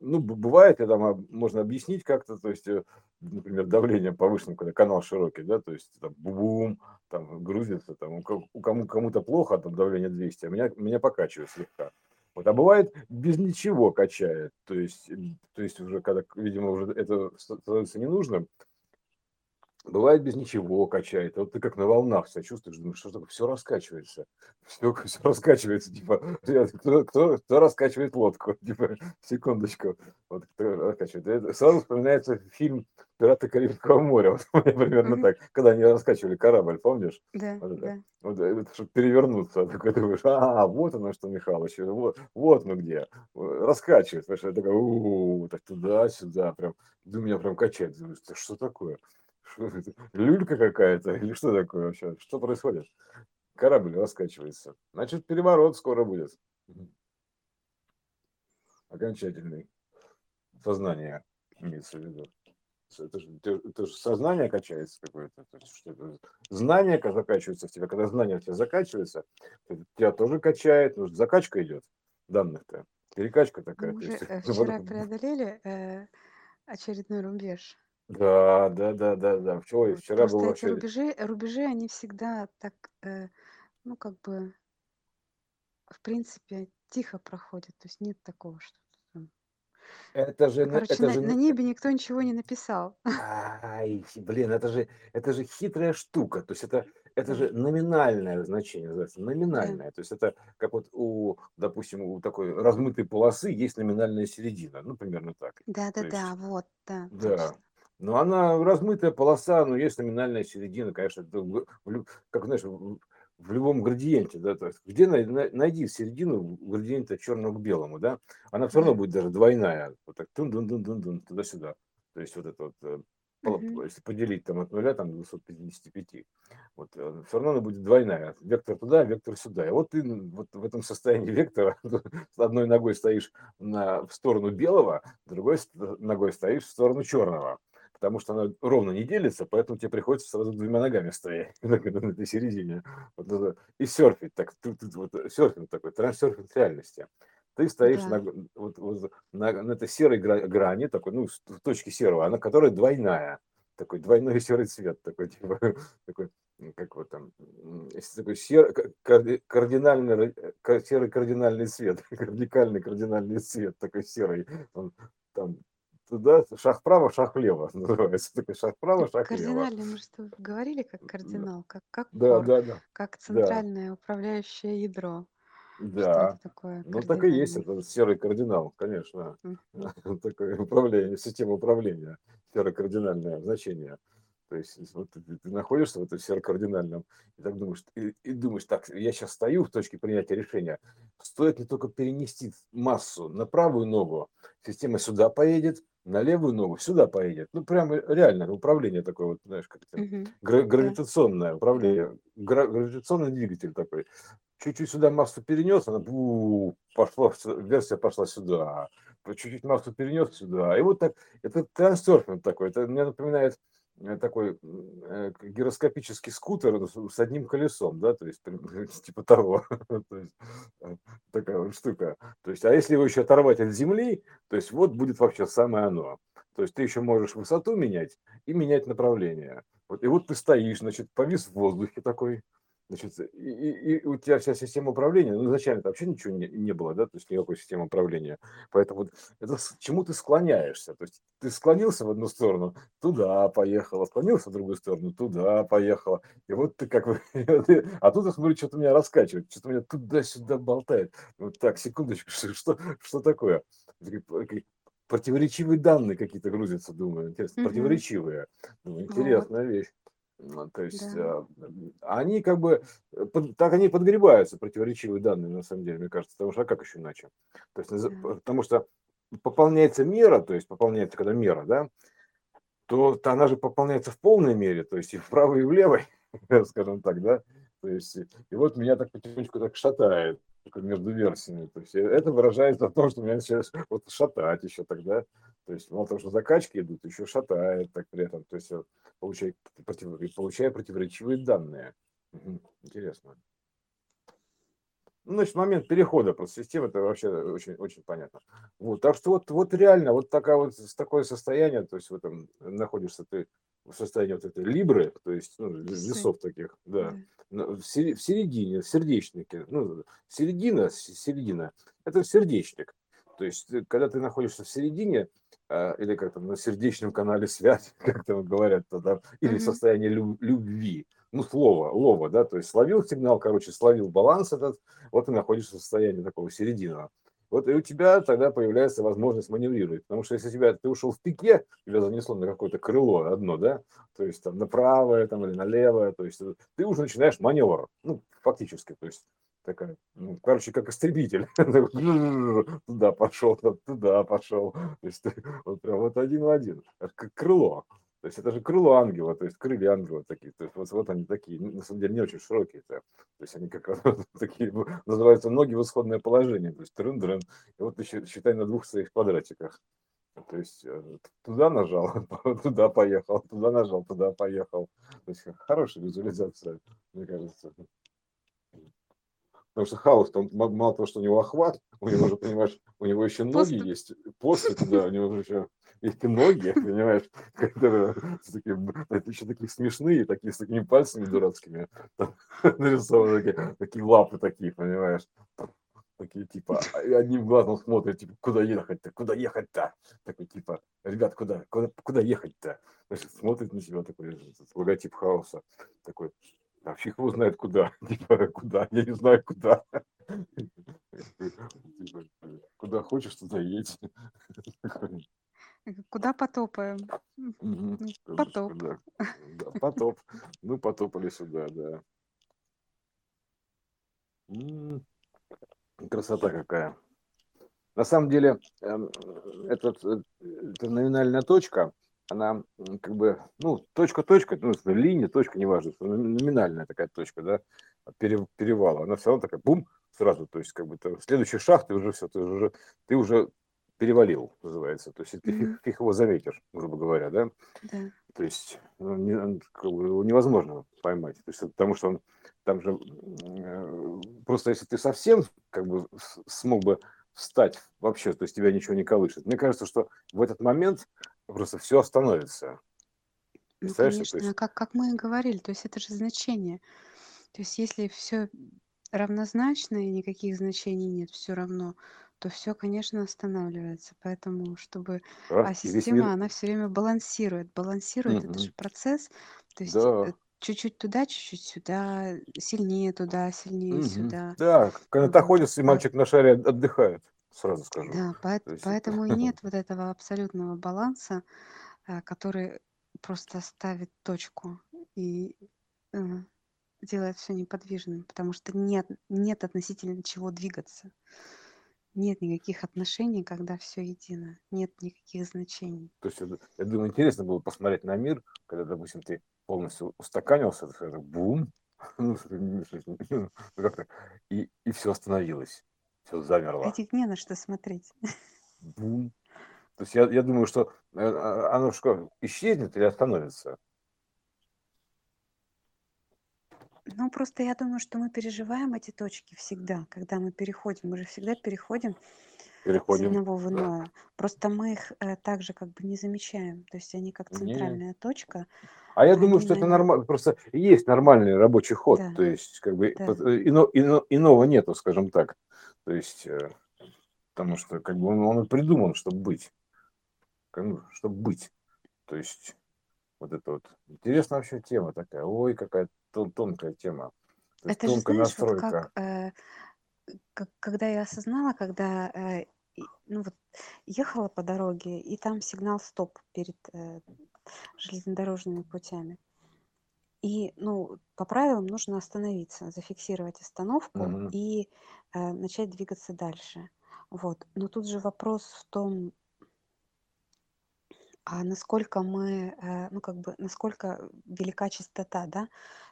[SPEAKER 2] Ну, бывает, когда можно объяснить как-то, то есть, э, например, давление повышенное, когда канал широкий, да, то есть там бум, там грузится, там у кому кому-то плохо, там давление 200, а меня, меня покачивает слегка. Вот, а бывает без ничего качает, то есть, то есть уже когда, видимо, уже это становится ненужным, Бывает без ничего качает. Вот ты как на волнах себя чувствуешь, думаешь, что такое, все раскачивается. *laughs* Все, все раскачивается, типа, *laughs* кто, кто, кто раскачивает лодку? *laughs* Типа, секундочку. Вот кто раскачивает. Это сразу вспоминается фильм «Пираты Карибского моря». Вот у меня примерно так. Когда они раскачивали корабль, помнишь?
[SPEAKER 1] Да, вот да.
[SPEAKER 2] Вот это, чтобы перевернуться. Такой думаешь, а, вот оно что, Михалыч, вот, вот мы где. Раскачивает. Понимаешь, я такой, у так туда-сюда. Прям, меня прям качает. Думаю, что такое? *laughs* Люлька какая-то или что такое вообще? Что происходит? Корабль раскачивается. Значит, переворот скоро будет. Окончательный. Сознание имеется в виду. Это же, это же сознание качается какое-то. Знание закачивается в тебя. Когда знание в тебя закачивается, тебя тоже качает. Что закачка идет данных-то. Перекачка такая.
[SPEAKER 1] Мы уже э, *laughs* вчера преодолели э, очередной рубеж.
[SPEAKER 2] Да, да, да, да, да. Вчера, вчера
[SPEAKER 1] Просто
[SPEAKER 2] был
[SPEAKER 1] эти
[SPEAKER 2] вообще...
[SPEAKER 1] рубежи, рубежи, они всегда так, э, ну, как бы, в принципе, тихо проходят. То есть нет такого, что там...
[SPEAKER 2] Это же,
[SPEAKER 1] Короче,
[SPEAKER 2] это
[SPEAKER 1] на,
[SPEAKER 2] же...
[SPEAKER 1] на небе никто ничего не написал.
[SPEAKER 2] Ай, блин, это же, это же хитрая штука. То есть это, это же номинальное значение, называется, номинальное. То есть это как вот у, допустим, у такой размытой полосы есть номинальная середина. Ну, примерно так.
[SPEAKER 1] Да, да, да, вот, да,
[SPEAKER 2] Да. Но она размытая полоса, но есть номинальная середина, конечно, как знаешь, в любом градиенте, да, то есть где найди середину градиента черного к белому, да, она все равно будет даже двойная, вот так тун дун дун дун дун туда-сюда, то есть вот это вот, uh-huh. если поделить там от нуля там 255, вот э, все равно она будет двойная, вектор туда, вектор сюда, и вот ты вот в этом состоянии вектора *laughs* с одной ногой стоишь на в сторону белого, другой ногой стоишь в сторону черного, потому что она ровно не делится, поэтому тебе приходится сразу двумя ногами стоять *laughs* на этой середине. Вот и серфить, так, вот, серфинг такой, трансерфинг реальности. Ты стоишь да. на, вот, вот, на, на этой серой грани, такой, ну, в точке серого, она которая двойная, такой двойной *laughs* серый цвет, такой, типа, *laughs* такой, как вот там, такой сер, кардинальный, серый кардинальный цвет, радикальный кардинальный цвет, такой серый, он там туда, шаг вправо, шаг влево *laughs* называется. Такой шаг вправо, шаг
[SPEAKER 1] Кардинальный, влево. мы что, говорили как кардинал, как, как
[SPEAKER 2] да, да, да.
[SPEAKER 1] как центральное да. управляющее ядро.
[SPEAKER 2] Да. такое ну так и есть, это серый кардинал, конечно. Mm-hmm. *laughs* Такое управление, система управления, серо-кардинальное значение. То есть вот ты, ты находишься в этом серокардинальном и так думаешь, и, и думаешь, так, я сейчас стою в точке принятия решения, стоит ли только перенести массу на правую ногу, система сюда поедет, на левую ногу сюда поедет. Ну, прямо реально управление такое вот, знаешь, как то uh гравитационное управление, гравитационный двигатель такой. Чуть-чуть сюда массу перенес, она бу, пошла, версия пошла сюда, чуть-чуть массу перенес сюда. И вот так, это трансерфинг такой, это мне напоминает такой э, гироскопический скутер с одним колесом, да, то есть *laughs* типа того, *laughs* то есть, э, такая вот штука. То есть, а если его еще оторвать от земли, то есть вот будет вообще самое оно. То есть ты еще можешь высоту менять и менять направление. Вот, и вот ты стоишь, значит, повис в воздухе такой, Значит, и, и, и у тебя вся система управления, ну, изначально вообще ничего не, не было, да, то есть никакой системы управления. Поэтому вот это к чему ты склоняешься? То есть ты склонился в одну сторону, туда поехала, склонился в другую сторону, туда поехала. И вот ты как бы... *laughs* А тут я смотрю, что-то меня раскачивает, что-то меня туда-сюда болтает. Вот так, секундочку, *laughs* что, что такое? Противоречивые данные какие-то грузятся, думаю. Интересно, mm-hmm. противоречивые. Ну, интересная вещь. То есть да. А, они как бы, э, так они подгребаются, противоречивые данные, на самом деле, мне кажется, потому что а как еще иначе? То есть, да. потому что пополняется мера, то есть пополняется когда мера, да, то, то она же пополняется в полной мере, то есть и вправо, и влево, *laughs* скажем так, да, то есть и вот меня так потихонечку так шатает между версиями, то есть это выражается в том, что меня сейчас *laughs* вот шатать еще тогда, то есть мало того, что закачки идут, еще шатает так при этом, то есть получая, против, получая противоречивые данные. Интересно. Ну, значит, момент перехода просто системы, это вообще очень, очень понятно. Вот, так что вот, вот реально, вот такая вот, такое состояние, то есть в этом находишься ты в состоянии вот этой либры, то есть ну, весов таких, да, в середине, в сердечнике, ну, середина, середина, это сердечник. То есть, когда ты находишься в середине, а, или как там на сердечном канале связи, *laughs* как там говорят тогда, или mm-hmm. состояние любви, ну, слово, лова, да, то есть словил сигнал, короче, словил баланс этот, вот ты находишься в состоянии такого серединного. Вот и у тебя тогда появляется возможность маневрировать, потому что если тебя, ты ушел в пике, тебя занесло на какое-то крыло одно, да, то есть там на правое там, или на левое, то есть ты уже начинаешь маневр, ну, фактически, то есть такая, ну, короче, как истребитель. *laughs* *laughs* Туда пошел, туда пошел. То есть вот прям вот один в один, как крыло. То есть это же крыло ангела, то есть крылья ангела такие. То есть вот, вот они такие, на самом деле не очень широкие. -то. То есть они как *laughs* такие, называются ноги в исходное положение. То есть трын -дрын. И вот ты считай на двух своих квадратиках. То есть э, туда нажал, *laughs* туда поехал, туда нажал, туда поехал. То есть хорошая визуализация, мне кажется. Потому что хаос, там мало того, что у него охват, у него же, понимаешь, у него еще ноги Поступ. есть, поступь, да, у него еще есть ноги, понимаешь, *laughs* которые такие, еще такие смешные, такие с такими пальцами дурацкими, *laughs* нарисованы такие, такие лапы такие, понимаешь, такие типа а, одним глазом смотрят, типа, куда ехать-то, куда ехать-то, такой типа, ребят, куда, куда, куда ехать-то, Значит, смотрит на себя такой логотип хаоса, такой, фиг его знает куда. *laughs* Типа, куда? Я не знаю куда. Типа, куда хочешь, туда едь.
[SPEAKER 1] Куда потопаем? Потоп.
[SPEAKER 2] Да, потоп. Ну, потопали сюда, да. Красота какая. На самом деле, эм, этот, эта номинальная точка, она как бы, ну, точка-точка, ну, линия, точка, неважно, номинальная такая точка, да, перевала, она все равно такая, бум, сразу, то есть как бы ты, следующий шаг, ты уже все, ты уже, ты уже перевалил, называется, то есть ты mm-hmm. фиг, его заметишь, грубо говоря, да, да. то есть ну, не, как бы, невозможно поймать, то есть потому что он там же э, просто если ты совсем как бы смог бы встать вообще, то есть тебя ничего не колышет. Мне кажется, что в этот момент просто все остановится.
[SPEAKER 1] Ну, конечно, есть... как, как мы и говорили, то есть это же значение. То есть если все равнозначно и никаких значений нет, все равно, то все, конечно, останавливается. Поэтому, чтобы... Да, а система, мир... она все время балансирует. Балансирует, это же процесс. То есть да. Э, чуть-чуть туда, чуть-чуть сюда, сильнее туда, сильнее угу. сюда.
[SPEAKER 2] Да, когда ты ходишь, и мальчик на шаре отдыхает сразу скажу.
[SPEAKER 1] Да, поэт- есть поэтому и *laughs* нет вот этого абсолютного баланса, а, который просто ставит точку и э, делает все неподвижным, потому что нет, нет относительно чего двигаться. Нет никаких отношений, когда все едино. Нет никаких значений.
[SPEAKER 2] То есть, я думаю, интересно было посмотреть на мир, когда, допустим, ты полностью устаканился, бум, *laughs* ну, ну, и, и все остановилось. Все замерло.
[SPEAKER 1] Этих не на что смотреть.
[SPEAKER 2] Бум. То есть я, я думаю, что э, а, оно что, исчезнет или остановится?
[SPEAKER 1] Ну, просто я думаю, что мы переживаем эти точки всегда, когда мы переходим. Мы же всегда переходим переходим. с одного в иное. Да. Просто мы их э, также как бы не замечаем. То есть они как центральная не. точка.
[SPEAKER 2] А я думаю, что это нормально. Просто есть нормальный рабочий ход. Да. То есть, как бы да. Э, ино, ино, иного нету, скажем так. То есть, э, потому что как бы он, он придуман, чтобы быть. Чтобы быть. То есть, вот это вот. Интересная вообще тема такая. Ой, какая тон, тонкая тема.
[SPEAKER 1] То это же, знаешь, настройка. Вот как, э, как, когда я осознала, когда э, ну вот, ехала по дороге, и там сигнал стоп перед э, железнодорожными путями. И, ну, по правилам нужно остановиться, зафиксировать остановку угу. и э, начать двигаться дальше. Вот. Но тут же вопрос в том, а насколько мы, э, ну, как бы, насколько велика частота, да?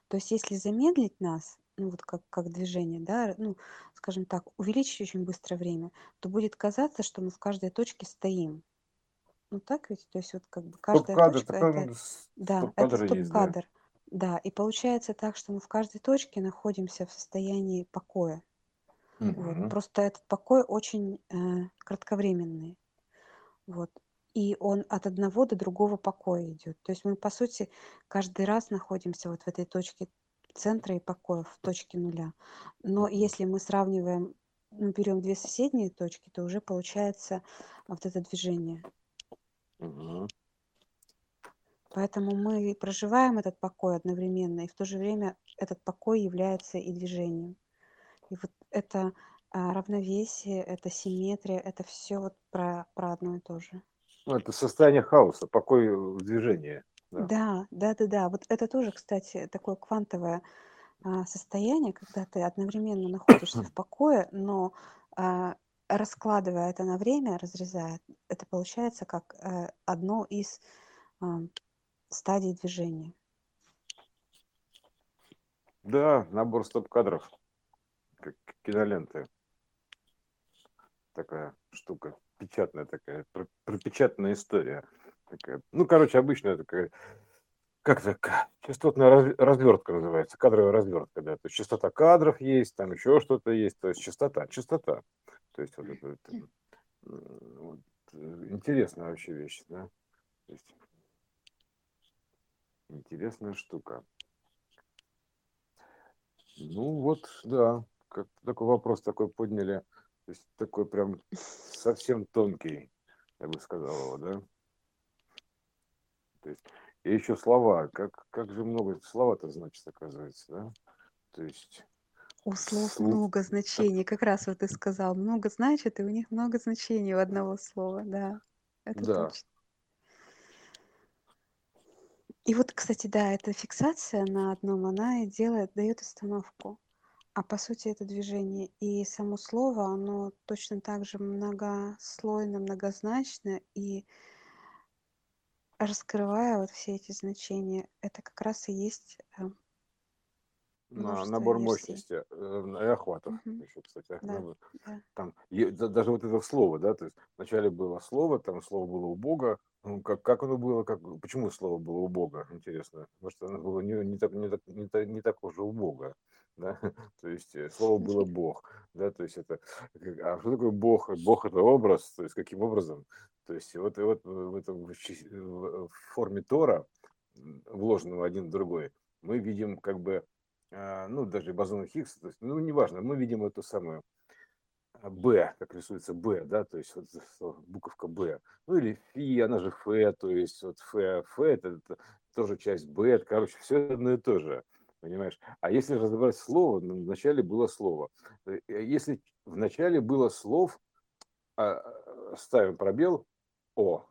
[SPEAKER 1] То есть, если замедлить нас, ну, вот как, как движение, да, ну, скажем так, увеличить очень быстро время, то будет казаться, что мы в каждой точке стоим. Ну, так ведь? То есть, вот как бы каждая
[SPEAKER 2] Стоп-кадр,
[SPEAKER 1] точка
[SPEAKER 2] такой
[SPEAKER 1] это, да, это
[SPEAKER 2] стоп-кадр есть, да.
[SPEAKER 1] стоп-кадр. Да, и получается так, что мы в каждой точке находимся в состоянии покоя. Вот.
[SPEAKER 2] Мгм.
[SPEAKER 1] Просто этот покой очень э, кратковременный. Вот. И он от одного до другого покоя идет. То есть мы, по сути, каждый раз находимся вот в этой точке центра и покоя, в точке нуля. Но если мы сравниваем, мы берем две соседние точки, то уже получается вот это движение.
[SPEAKER 2] Мгм.
[SPEAKER 1] Поэтому мы проживаем этот покой одновременно, и в то же время этот покой является и движением. И вот это а, равновесие, это симметрия, это все вот про, про одно и то же.
[SPEAKER 2] Ну, это состояние хаоса, покой в движении.
[SPEAKER 1] Да. да, да, да, да. Вот это тоже, кстати, такое квантовое а, состояние, когда ты одновременно находишься в покое, но а, раскладывая это на время, разрезая, это получается как а, одно из стадий движения.
[SPEAKER 2] Да, набор стоп-кадров, как киноленты. Такая штука, печатная такая, пропечатанная история. Такая. Ну, короче, обычная такая, как так, частотная развертка называется, кадровая развертка, да. То есть частота кадров есть, там еще что-то есть, то есть частота, частота. То есть вот это, это вот, интересная вообще вещь, да. То есть, Интересная штука. Ну вот, да, как такой вопрос такой подняли, то есть такой прям совсем тонкий, я бы сказал его, да. То есть, и еще слова, как, как же много слова-то значит, оказывается, да. То есть...
[SPEAKER 1] У слов слов... много значений, как раз вот ты сказал, много значит, и у них много значений у одного слова, да, это да. точно. И вот, кстати, да, эта фиксация на одном, она и делает, дает остановку. А по сути это движение. И само слово, оно точно так же многослойно, многозначно. И раскрывая вот все эти значения, это как раз и есть э,
[SPEAKER 2] на набор версий. мощности э, и охватов угу. еще, кстати. Да, ну, да. Там, даже вот это слово, да, то есть вначале было слово, там слово было у Бога, ну, как, как оно было, как, почему слово было у Бога, интересно, может, оно было не, не, так, не, так, не, так, не так уже у Бога, *laughs* да, то есть э, слово было *laughs* Бог, да, то есть это, а что такое Бог? Бог это образ, то есть каким образом, то есть вот, и вот в этом в форме Тора, вложенного один в другой, мы видим как бы а, ну, даже бозон Хиггса, то есть, ну, неважно, мы видим эту самую Б, как рисуется Б, да, то есть вот буковка Б, ну или Фи, она же Ф, то есть вот Ф, Ф это, это тоже часть Б, это, короче, все одно и то же, понимаешь? А если разобрать слово, ну, вначале было слово. Э, если вначале было слов, а, ставим пробел О,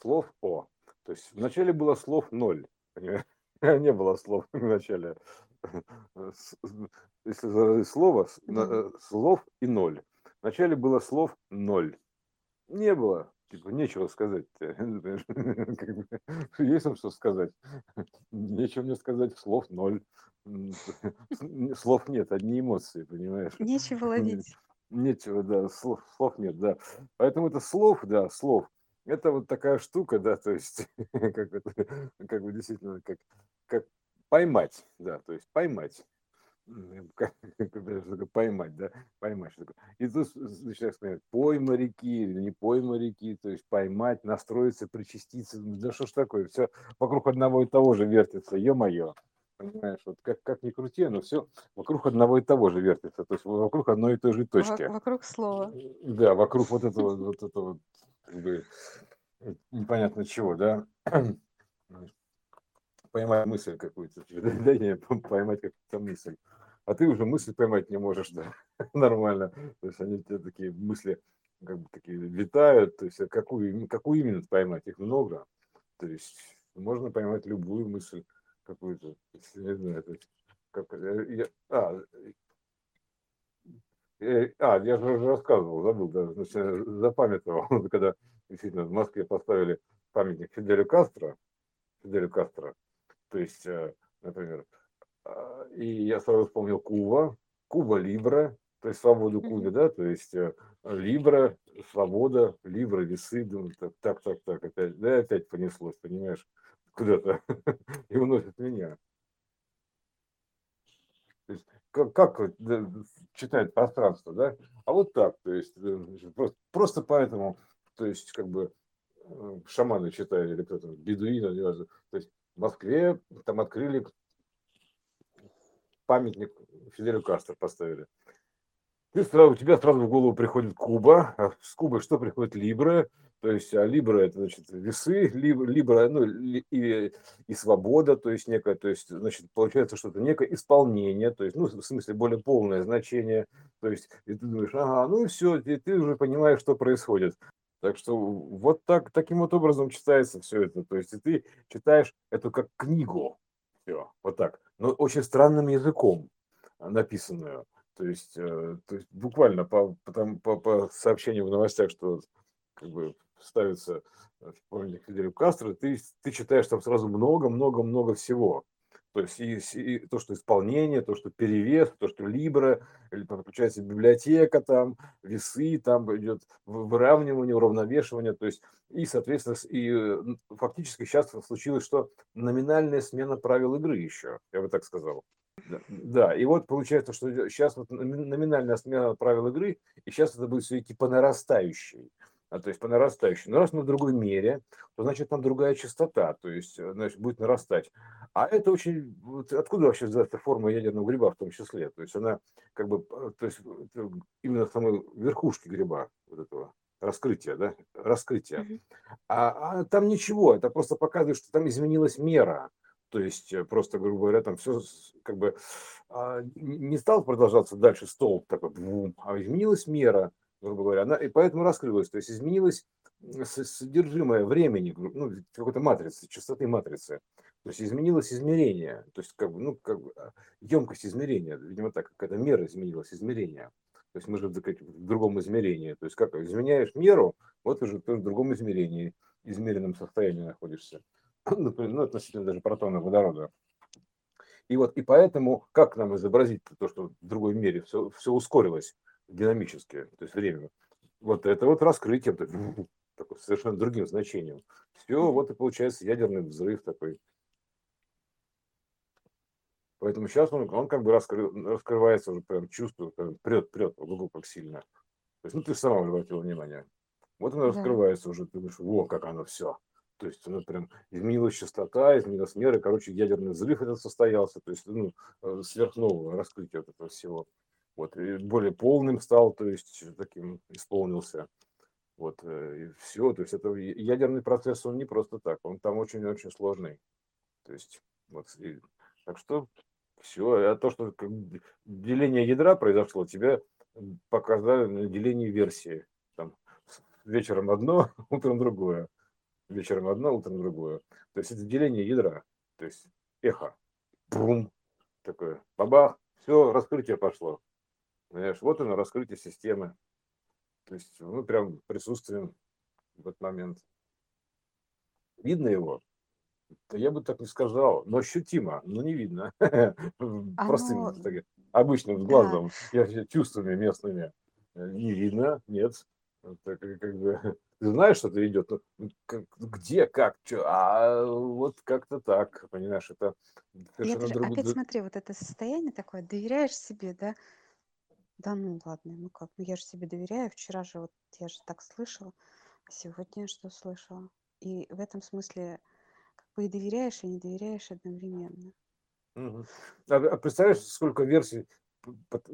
[SPEAKER 2] слов О, то есть вначале было слов ноль, понимаешь? *laughs* Не было слов в начале *laughs* если слово, э, слов и ноль. Вначале было слов ноль. Не было. Типа, нечего сказать. *laughs* Есть вам что сказать? Нечего мне сказать, слов ноль. *laughs* Слов нет, одни эмоции, понимаешь?
[SPEAKER 1] Нечего ловить.
[SPEAKER 2] Нечего, да, слов, слов нет, да. Поэтому это слов, да, слов. это вот такая штука, да, то есть, *laughs* как это, как бы действительно, как, как поймать, да, то есть поймать. *laughs* Поймать, да, поймать. Что такое. И тут начинаешь сказать, пой моряки или не пой моряки, то есть поймать, настроиться, причаститься. Да что ж такое, все вокруг одного и того же вертится, ё-моё. Понимаешь, вот как, как ни крути, но все вокруг одного и того же вертится, то есть вокруг одной и той же точки.
[SPEAKER 1] Вокруг слова.
[SPEAKER 2] Да, вокруг вот этого, вот этого, бы, непонятно чего, да *clears throat* поймать мысль какую-то, *laughs* да, не, поймать какую-то мысль. А ты уже мысль поймать не можешь, да, *laughs* нормально. То есть они тебе такие мысли как бы такие витают, то есть а какую, какую именно поймать, их много. То есть можно поймать любую мысль какую-то, не знаю, то есть, как, э, я, а, э, а, я же уже рассказывал, забыл, да, значит, запамятовал, *laughs* когда действительно в Москве поставили памятник Фиделю Кастро, Фиделю Кастро, то есть, э, например, и я сразу вспомнил Куба, Куба Либра, то есть свободу Кубе, да, то есть э, Либра, свобода, Либра, весы, думаю, так, так, так, так, опять, да, опять понеслось, понимаешь, куда-то, *laughs* и уносит меня. То есть, как, как да, читать пространство, да? А вот так, то есть, э, просто, просто поэтому, то есть, как бы, шаманы читали, или кто-то, бедуины, то есть, в Москве там открыли памятник Фиделю Кастро поставили. Ты сразу, у тебя сразу в голову приходит Куба, а с Кубы что приходит Либра, то есть а Либра это значит весы, Либра, ну, и, и свобода, то есть некое, то есть значит получается что-то некое исполнение, то есть ну в смысле более полное значение, то есть и ты думаешь, ага, ну и все, и ты уже понимаешь, что происходит. Так что вот так, таким вот образом читается все это. То есть и ты читаешь эту как книгу. Все, вот так. Но очень странным языком написанную. То есть, э, то есть буквально по, по, по, по сообщению в новостях, что как бы ставится памятник Фиделю Кастро, ты, ты читаешь там сразу много-много-много всего. То есть и, и то, что исполнение, то, что перевес, то, что либра, или подключается библиотека, там, весы, там идет выравнивание, уравновешивание, то есть и, соответственно, и фактически сейчас случилось, что номинальная смена правил игры еще, я бы так сказал. Да, да, и вот получается, что сейчас вот номинальная смена правил игры, и сейчас это будет все идти по нарастающей то есть по нарастающей. Но раз в другой мере, то значит там другая частота, то есть э, значит, будет нарастать. А это очень... Вот откуда вообще взяться форма ядерного гриба в том числе? То есть она как бы... Э, то есть именно самой верхушки гриба вот этого раскрытия, да, раскрытия. А, а там ничего, это просто показывает, что там изменилась мера. То есть э, просто, грубо говоря, там все как бы а, не стал продолжаться дальше столб такой, а изменилась мера грубо говоря, она, и поэтому раскрылась, то есть изменилось содержимое времени, ну, какой-то матрицы, частоты матрицы. То есть изменилось измерение, то есть как бы, ну, как бы емкость измерения, видимо так, какая-то мера изменилась, измерение. То есть мы же в другом измерении. То есть как изменяешь меру, вот уже ты в другом измерении, измеренном состоянии находишься. *coughs* Например, ну, относительно даже протона водорода. И вот, и поэтому, как нам изобразить то, что в другой мере все, все ускорилось? Динамически, то есть время. Вот это вот раскрытие, *laughs* такой, совершенно другим значением. Все, вот и получается ядерный взрыв такой. Поэтому сейчас он, он как бы раскры, раскрывается уже, прям чувствует, прям прет, прет, ого, как сильно. То есть, ну, ты сама обратила внимание. Вот она да. раскрывается уже, ты думаешь, о, как оно все. То есть, ну, прям изменилась частота, изменилась мера, короче, ядерный взрыв этот состоялся, то есть, ну, э, сверхнового раскрытия вот этого всего вот, и более полным стал, то есть таким исполнился. Вот, э, и все, то есть это ядерный процесс, он не просто так, он там очень-очень сложный. То есть, вот, и, так что все, а то, что деление ядра произошло, тебя показали на делении версии. Там, вечером одно, *laughs* утром другое. Вечером одно, утром другое. То есть это деление ядра. То есть эхо. Бум. Такое. Бабах. Все, раскрытие пошло. Понимаешь, вот оно, раскрытие системы. То есть мы прям присутствуем в этот момент. Видно его? Я бы так не сказал, но ощутимо, но не видно. *laughs* Простым, обычным глазом, я чувствами местными. Не видно, нет. Это как, как бы, ты знаешь, что это идет, ну, как, где, как, что, а вот как-то так, понимаешь, это совершенно
[SPEAKER 1] же,
[SPEAKER 2] друг,
[SPEAKER 1] опять смотри, вот это состояние такое, доверяешь себе, да? Да ну ладно, ну как, ну я же себе доверяю, вчера же вот я же так слышала, а сегодня что слышала? И в этом смысле как бы и доверяешь, и не доверяешь одновременно.
[SPEAKER 2] Мгм. А, а представляешь, сколько версий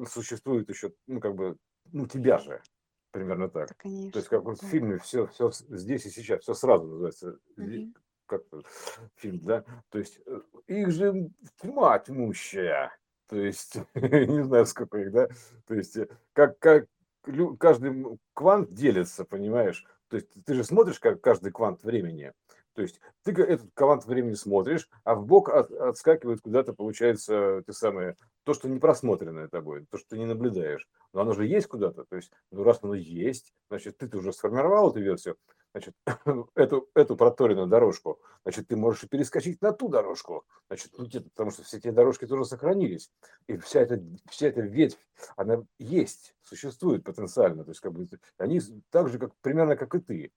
[SPEAKER 2] существует еще, ну, как бы, ну, тебя же, примерно так.
[SPEAKER 1] Да,
[SPEAKER 2] То есть,
[SPEAKER 1] конечно,
[SPEAKER 2] как вот в
[SPEAKER 1] да.
[SPEAKER 2] фильме все, все здесь и сейчас, все сразу называется,
[SPEAKER 1] Мгм.
[SPEAKER 2] как фильм, да? То есть, э, их же тьма тьмущая. То есть, *laughs* не знаю, сколько их, да? То есть, э, как, как каждый квант делится, понимаешь? То есть, ты же смотришь, как каждый квант времени. То есть, ты этот квант времени смотришь, а в бок от- отскакивает куда-то, получается, те самые, то, что не просмотренное тобой, то, что ты не наблюдаешь. Но оно же есть куда-то. То есть, ну, раз оно есть, значит, ты, ты уже сформировал эту версию, значит, *laughs* эту, эту проторенную дорожку, значит, ты можешь и перескочить на ту дорожку. Значит, ну, потому что все эти дорожки тоже сохранились. И вся эта, вся эта ветвь, она есть, существует потенциально. То есть, как бы, они так же, как, примерно как и ты.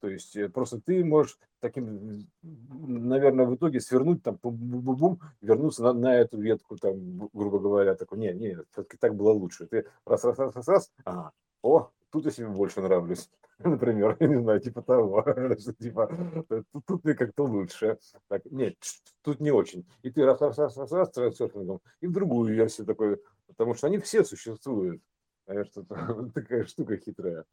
[SPEAKER 2] То есть э, просто ты можешь таким, наверное, в итоге свернуть там, бум-бум-бум, вернуться на, на эту ветку, там, гру- грубо говоря, такой, не, не, все-таки так было лучше. Ты раз, раз, раз, раз, раз, ага, о, тут я себе больше нравлюсь. *laughs* Например, я не знаю, типа того, *laughs* что типа э, тут, тут мне как-то лучше. Так, нет, тут не очень. И ты раз, раз, раз, раз, раз, трансерфингом, и в другую версию такой, потому что они все существуют. Знаешь, это *laughs* такая штука хитрая.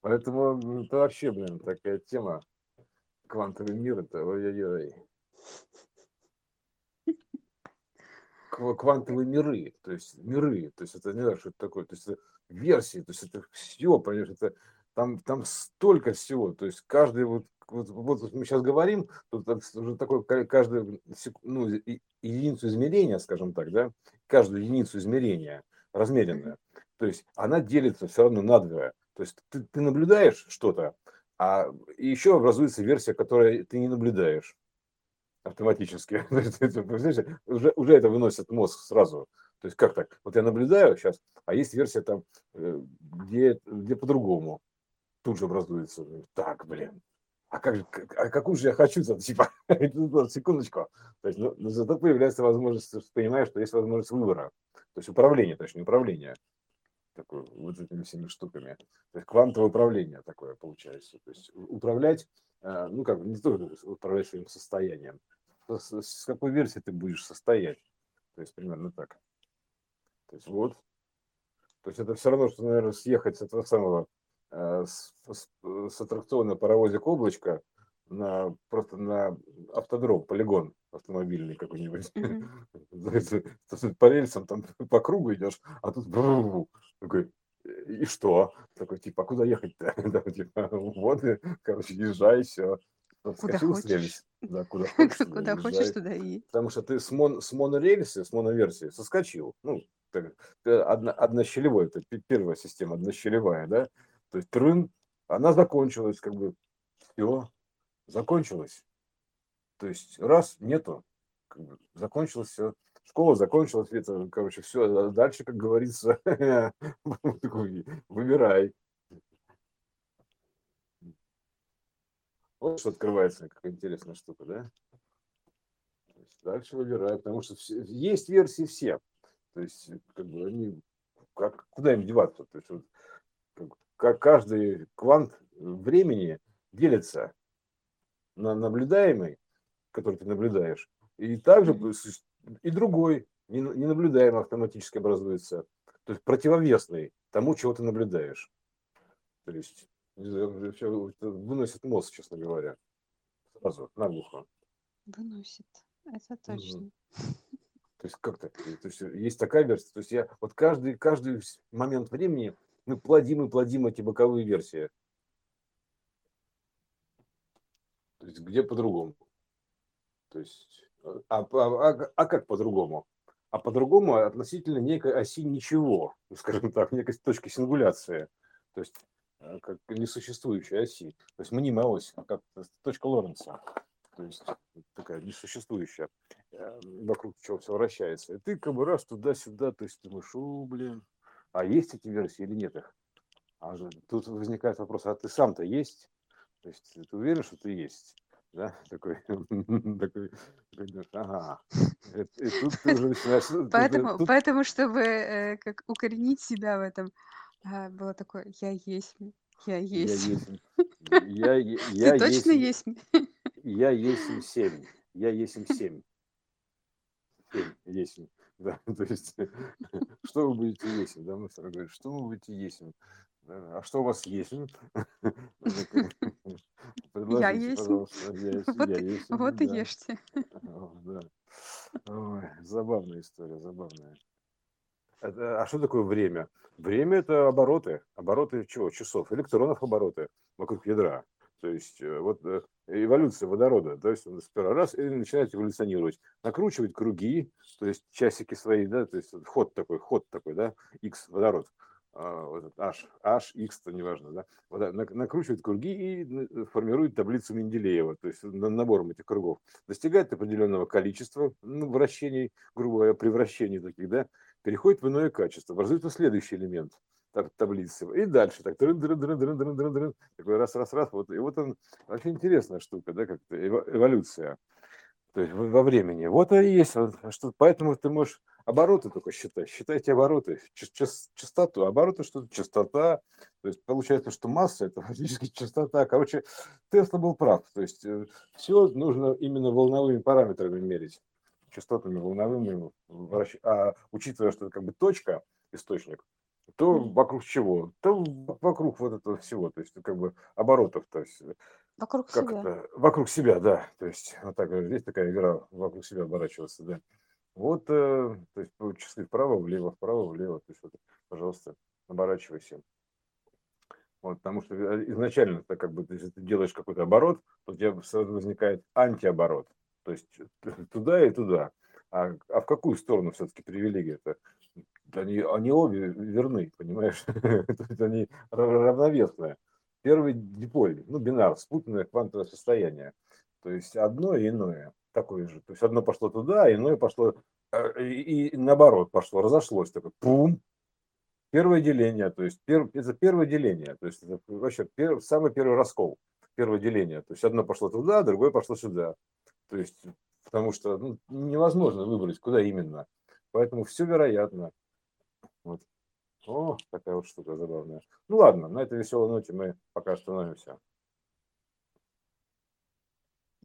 [SPEAKER 2] Поэтому это вообще, блин, такая тема. Квантовый мир это ой-ой-ой. Ква- Квантовые миры, то есть миры, то есть это не знаю, что это такое, то есть это версии, то есть это все, понимаешь, это там, там столько всего, то есть каждый вот, вот, вот мы сейчас говорим, тут уже такой ка- каждую ну, единицу измерения, скажем так, да, каждую единицу измерения размеренная, то есть она делится все равно надвое, то есть ты, ты наблюдаешь что-то, а еще образуется версия, которой ты не наблюдаешь автоматически. *laughs* Уже, уже это выносит мозг сразу. То есть как так? Вот я наблюдаю сейчас, а есть версия там, э, где, где по-другому. Тут же образуется. Так, блин. А как же, а какую же я хочу, типа, *laughs* секундочку. То есть, ну, зато появляется возможность, что понимаешь, что есть возможность выбора. То есть управление, точнее, управление такое, вот этими всеми штуками. То есть квантовое управление такое получается. То есть управлять, ну как, бы не только управлять своим состоянием. С, с- какой версии ты будешь состоять. То есть примерно так. То есть вот. То есть это все равно, что, наверное, съехать с этого самого, э, с, с- с аттракциона паровозик облачко на, просто на автодром, полигон автомобильный какой-нибудь. *laughs* По рельсам там по кругу идешь, а тут такой, и что? Такой, типа, а куда ехать-то? *laughs* Типа, вот, короче, езжай, все.
[SPEAKER 1] Куда
[SPEAKER 2] Скочил с рельс. Да, куда *laughs* хочешь, туда
[SPEAKER 1] Куда хочешь, туда и.
[SPEAKER 2] Потому что ты с, мон, с монорельсы, с моноверсии соскочил. Ну, так, э, одно, однощелевой, это пе- первая система, однощелевая, да? То есть трын, она закончилась, как бы, все, закончилась. То есть раз, нету, как бы, закончилось все. Школа закончилась, это, короче, все. Дальше, как говорится, *laughs* выбирай. Вот что открывается, какая интересная штука, да? Дальше выбирай, потому что все- есть версии все. То есть, как бы они, как, куда им деваться? То есть, вот, как, как каждый квант времени делится на наблюдаемый, который ты наблюдаешь, и также и другой, не- ненаблюдаемый автоматически образуется. То есть противовесный тому, чего ты наблюдаешь. То есть это выносит мозг, честно говоря. Сразу, наглухо.
[SPEAKER 1] Выносит. Это точно.
[SPEAKER 2] То есть как так? То есть есть такая версия. То есть я вот каждый, каждый момент времени мы плодим и плодим эти боковые версии. То есть где по-другому? То есть, а, а, а- а как по-другому? А по-другому относительно некой оси ничего, *laughs* скажем так, некой точки сингуляции. То есть э, как несуществующей оси. То есть мнимая ось, как точка Лоренца. То есть такая несуществующая, э, вокруг чего все вращается. И ты как бы раз туда-сюда, то есть думаешь, о, блин, а есть эти версии или нет их? А тут возникает вопрос, а ты сам-то есть? То есть ты уверен, что ты есть? Да, такой, *laughs* такой, ага. И,
[SPEAKER 1] тут ты уже начинаешь... Поэтому, тут... поэтому чтобы э, как укоренить себя в этом, э, было такое, я есть, я есть. *laughs* Я есть. Я, я, ты точно есть?
[SPEAKER 2] Я есть семь. Я есть семь. Семь есть. *laughs* Да, то есть, что вы будете есть? Да, мы говорим, что вы будете есть? А что у вас есть? *laughs* *laughs*
[SPEAKER 1] Я *laughs* есть. Вот, и ешьте.
[SPEAKER 2] Забавная история, забавная. А что такое время? Время – это обороты. Обороты чего? Часов. Электронов обороты вокруг ядра. То есть э, вот э, эволюция водорода, то есть он сперва раз и начинает эволюционировать, накручивать круги, то есть часики свои, да, то есть ход такой, ход такой, да, X водород, а, вот H, H, X, то неважно, да, вот, накручивает круги и формирует таблицу Менделеева, то есть набором этих кругов, достигает определенного количества ну, вращений, грубо говоря, превращений таких, да, переходит в иное качество, образуется следующий элемент – таблицы. И дальше так, дрын, дрын, дрын, дрын, дрын, дрын, дрын, такой раз, раз, раз. Вот, и вот он, вообще интересная штука, да, как эволюция. То есть во времени. Вот и есть. Что, поэтому ты можешь обороты только считать. Считайте обороты, частоту. Обороты что-то частота. То есть получается, что масса это *laughs* фактически частота. Короче, Тесла был прав. То есть э, все нужно именно волновыми параметрами мерить. Частотами волновыми. А учитывая, что это как бы точка, источник, то вокруг чего? То вокруг вот этого всего, то есть как бы оборотов, то есть э,
[SPEAKER 1] вокруг как себя. Это?
[SPEAKER 2] Вокруг себя, да. То есть вот так здесь такая игра вокруг себя оборачиваться, да. Вот, э, то есть часы вправо, влево, вправо, влево, то есть вот, пожалуйста, оборачивайся. Вот, потому что э, изначально, так как бы, если ты делаешь какой-то оборот, то у тебя сразу возникает антиоборот. То есть *laughs* туда и туда. А, а в какую сторону все-таки привилегия-то? они, они обе верны, понимаешь? *laughs* То есть они равновесные. Первый диполь, ну, бинар, спутанное квантовое состояние. То есть одно и иное такое же. То есть одно пошло туда, а иное пошло, э, и, и наоборот пошло, разошлось. Такое пум, первое деление, то есть пер, это первое деление, то есть это вообще пер, самый первый раскол, первое деление. То есть одно пошло туда, другое пошло сюда. То есть потому что ну, невозможно выбрать, куда именно. Поэтому все вероятно. Вот. О, такая вот штука забавная. Ну ладно, на этой веселой ноте мы пока остановимся.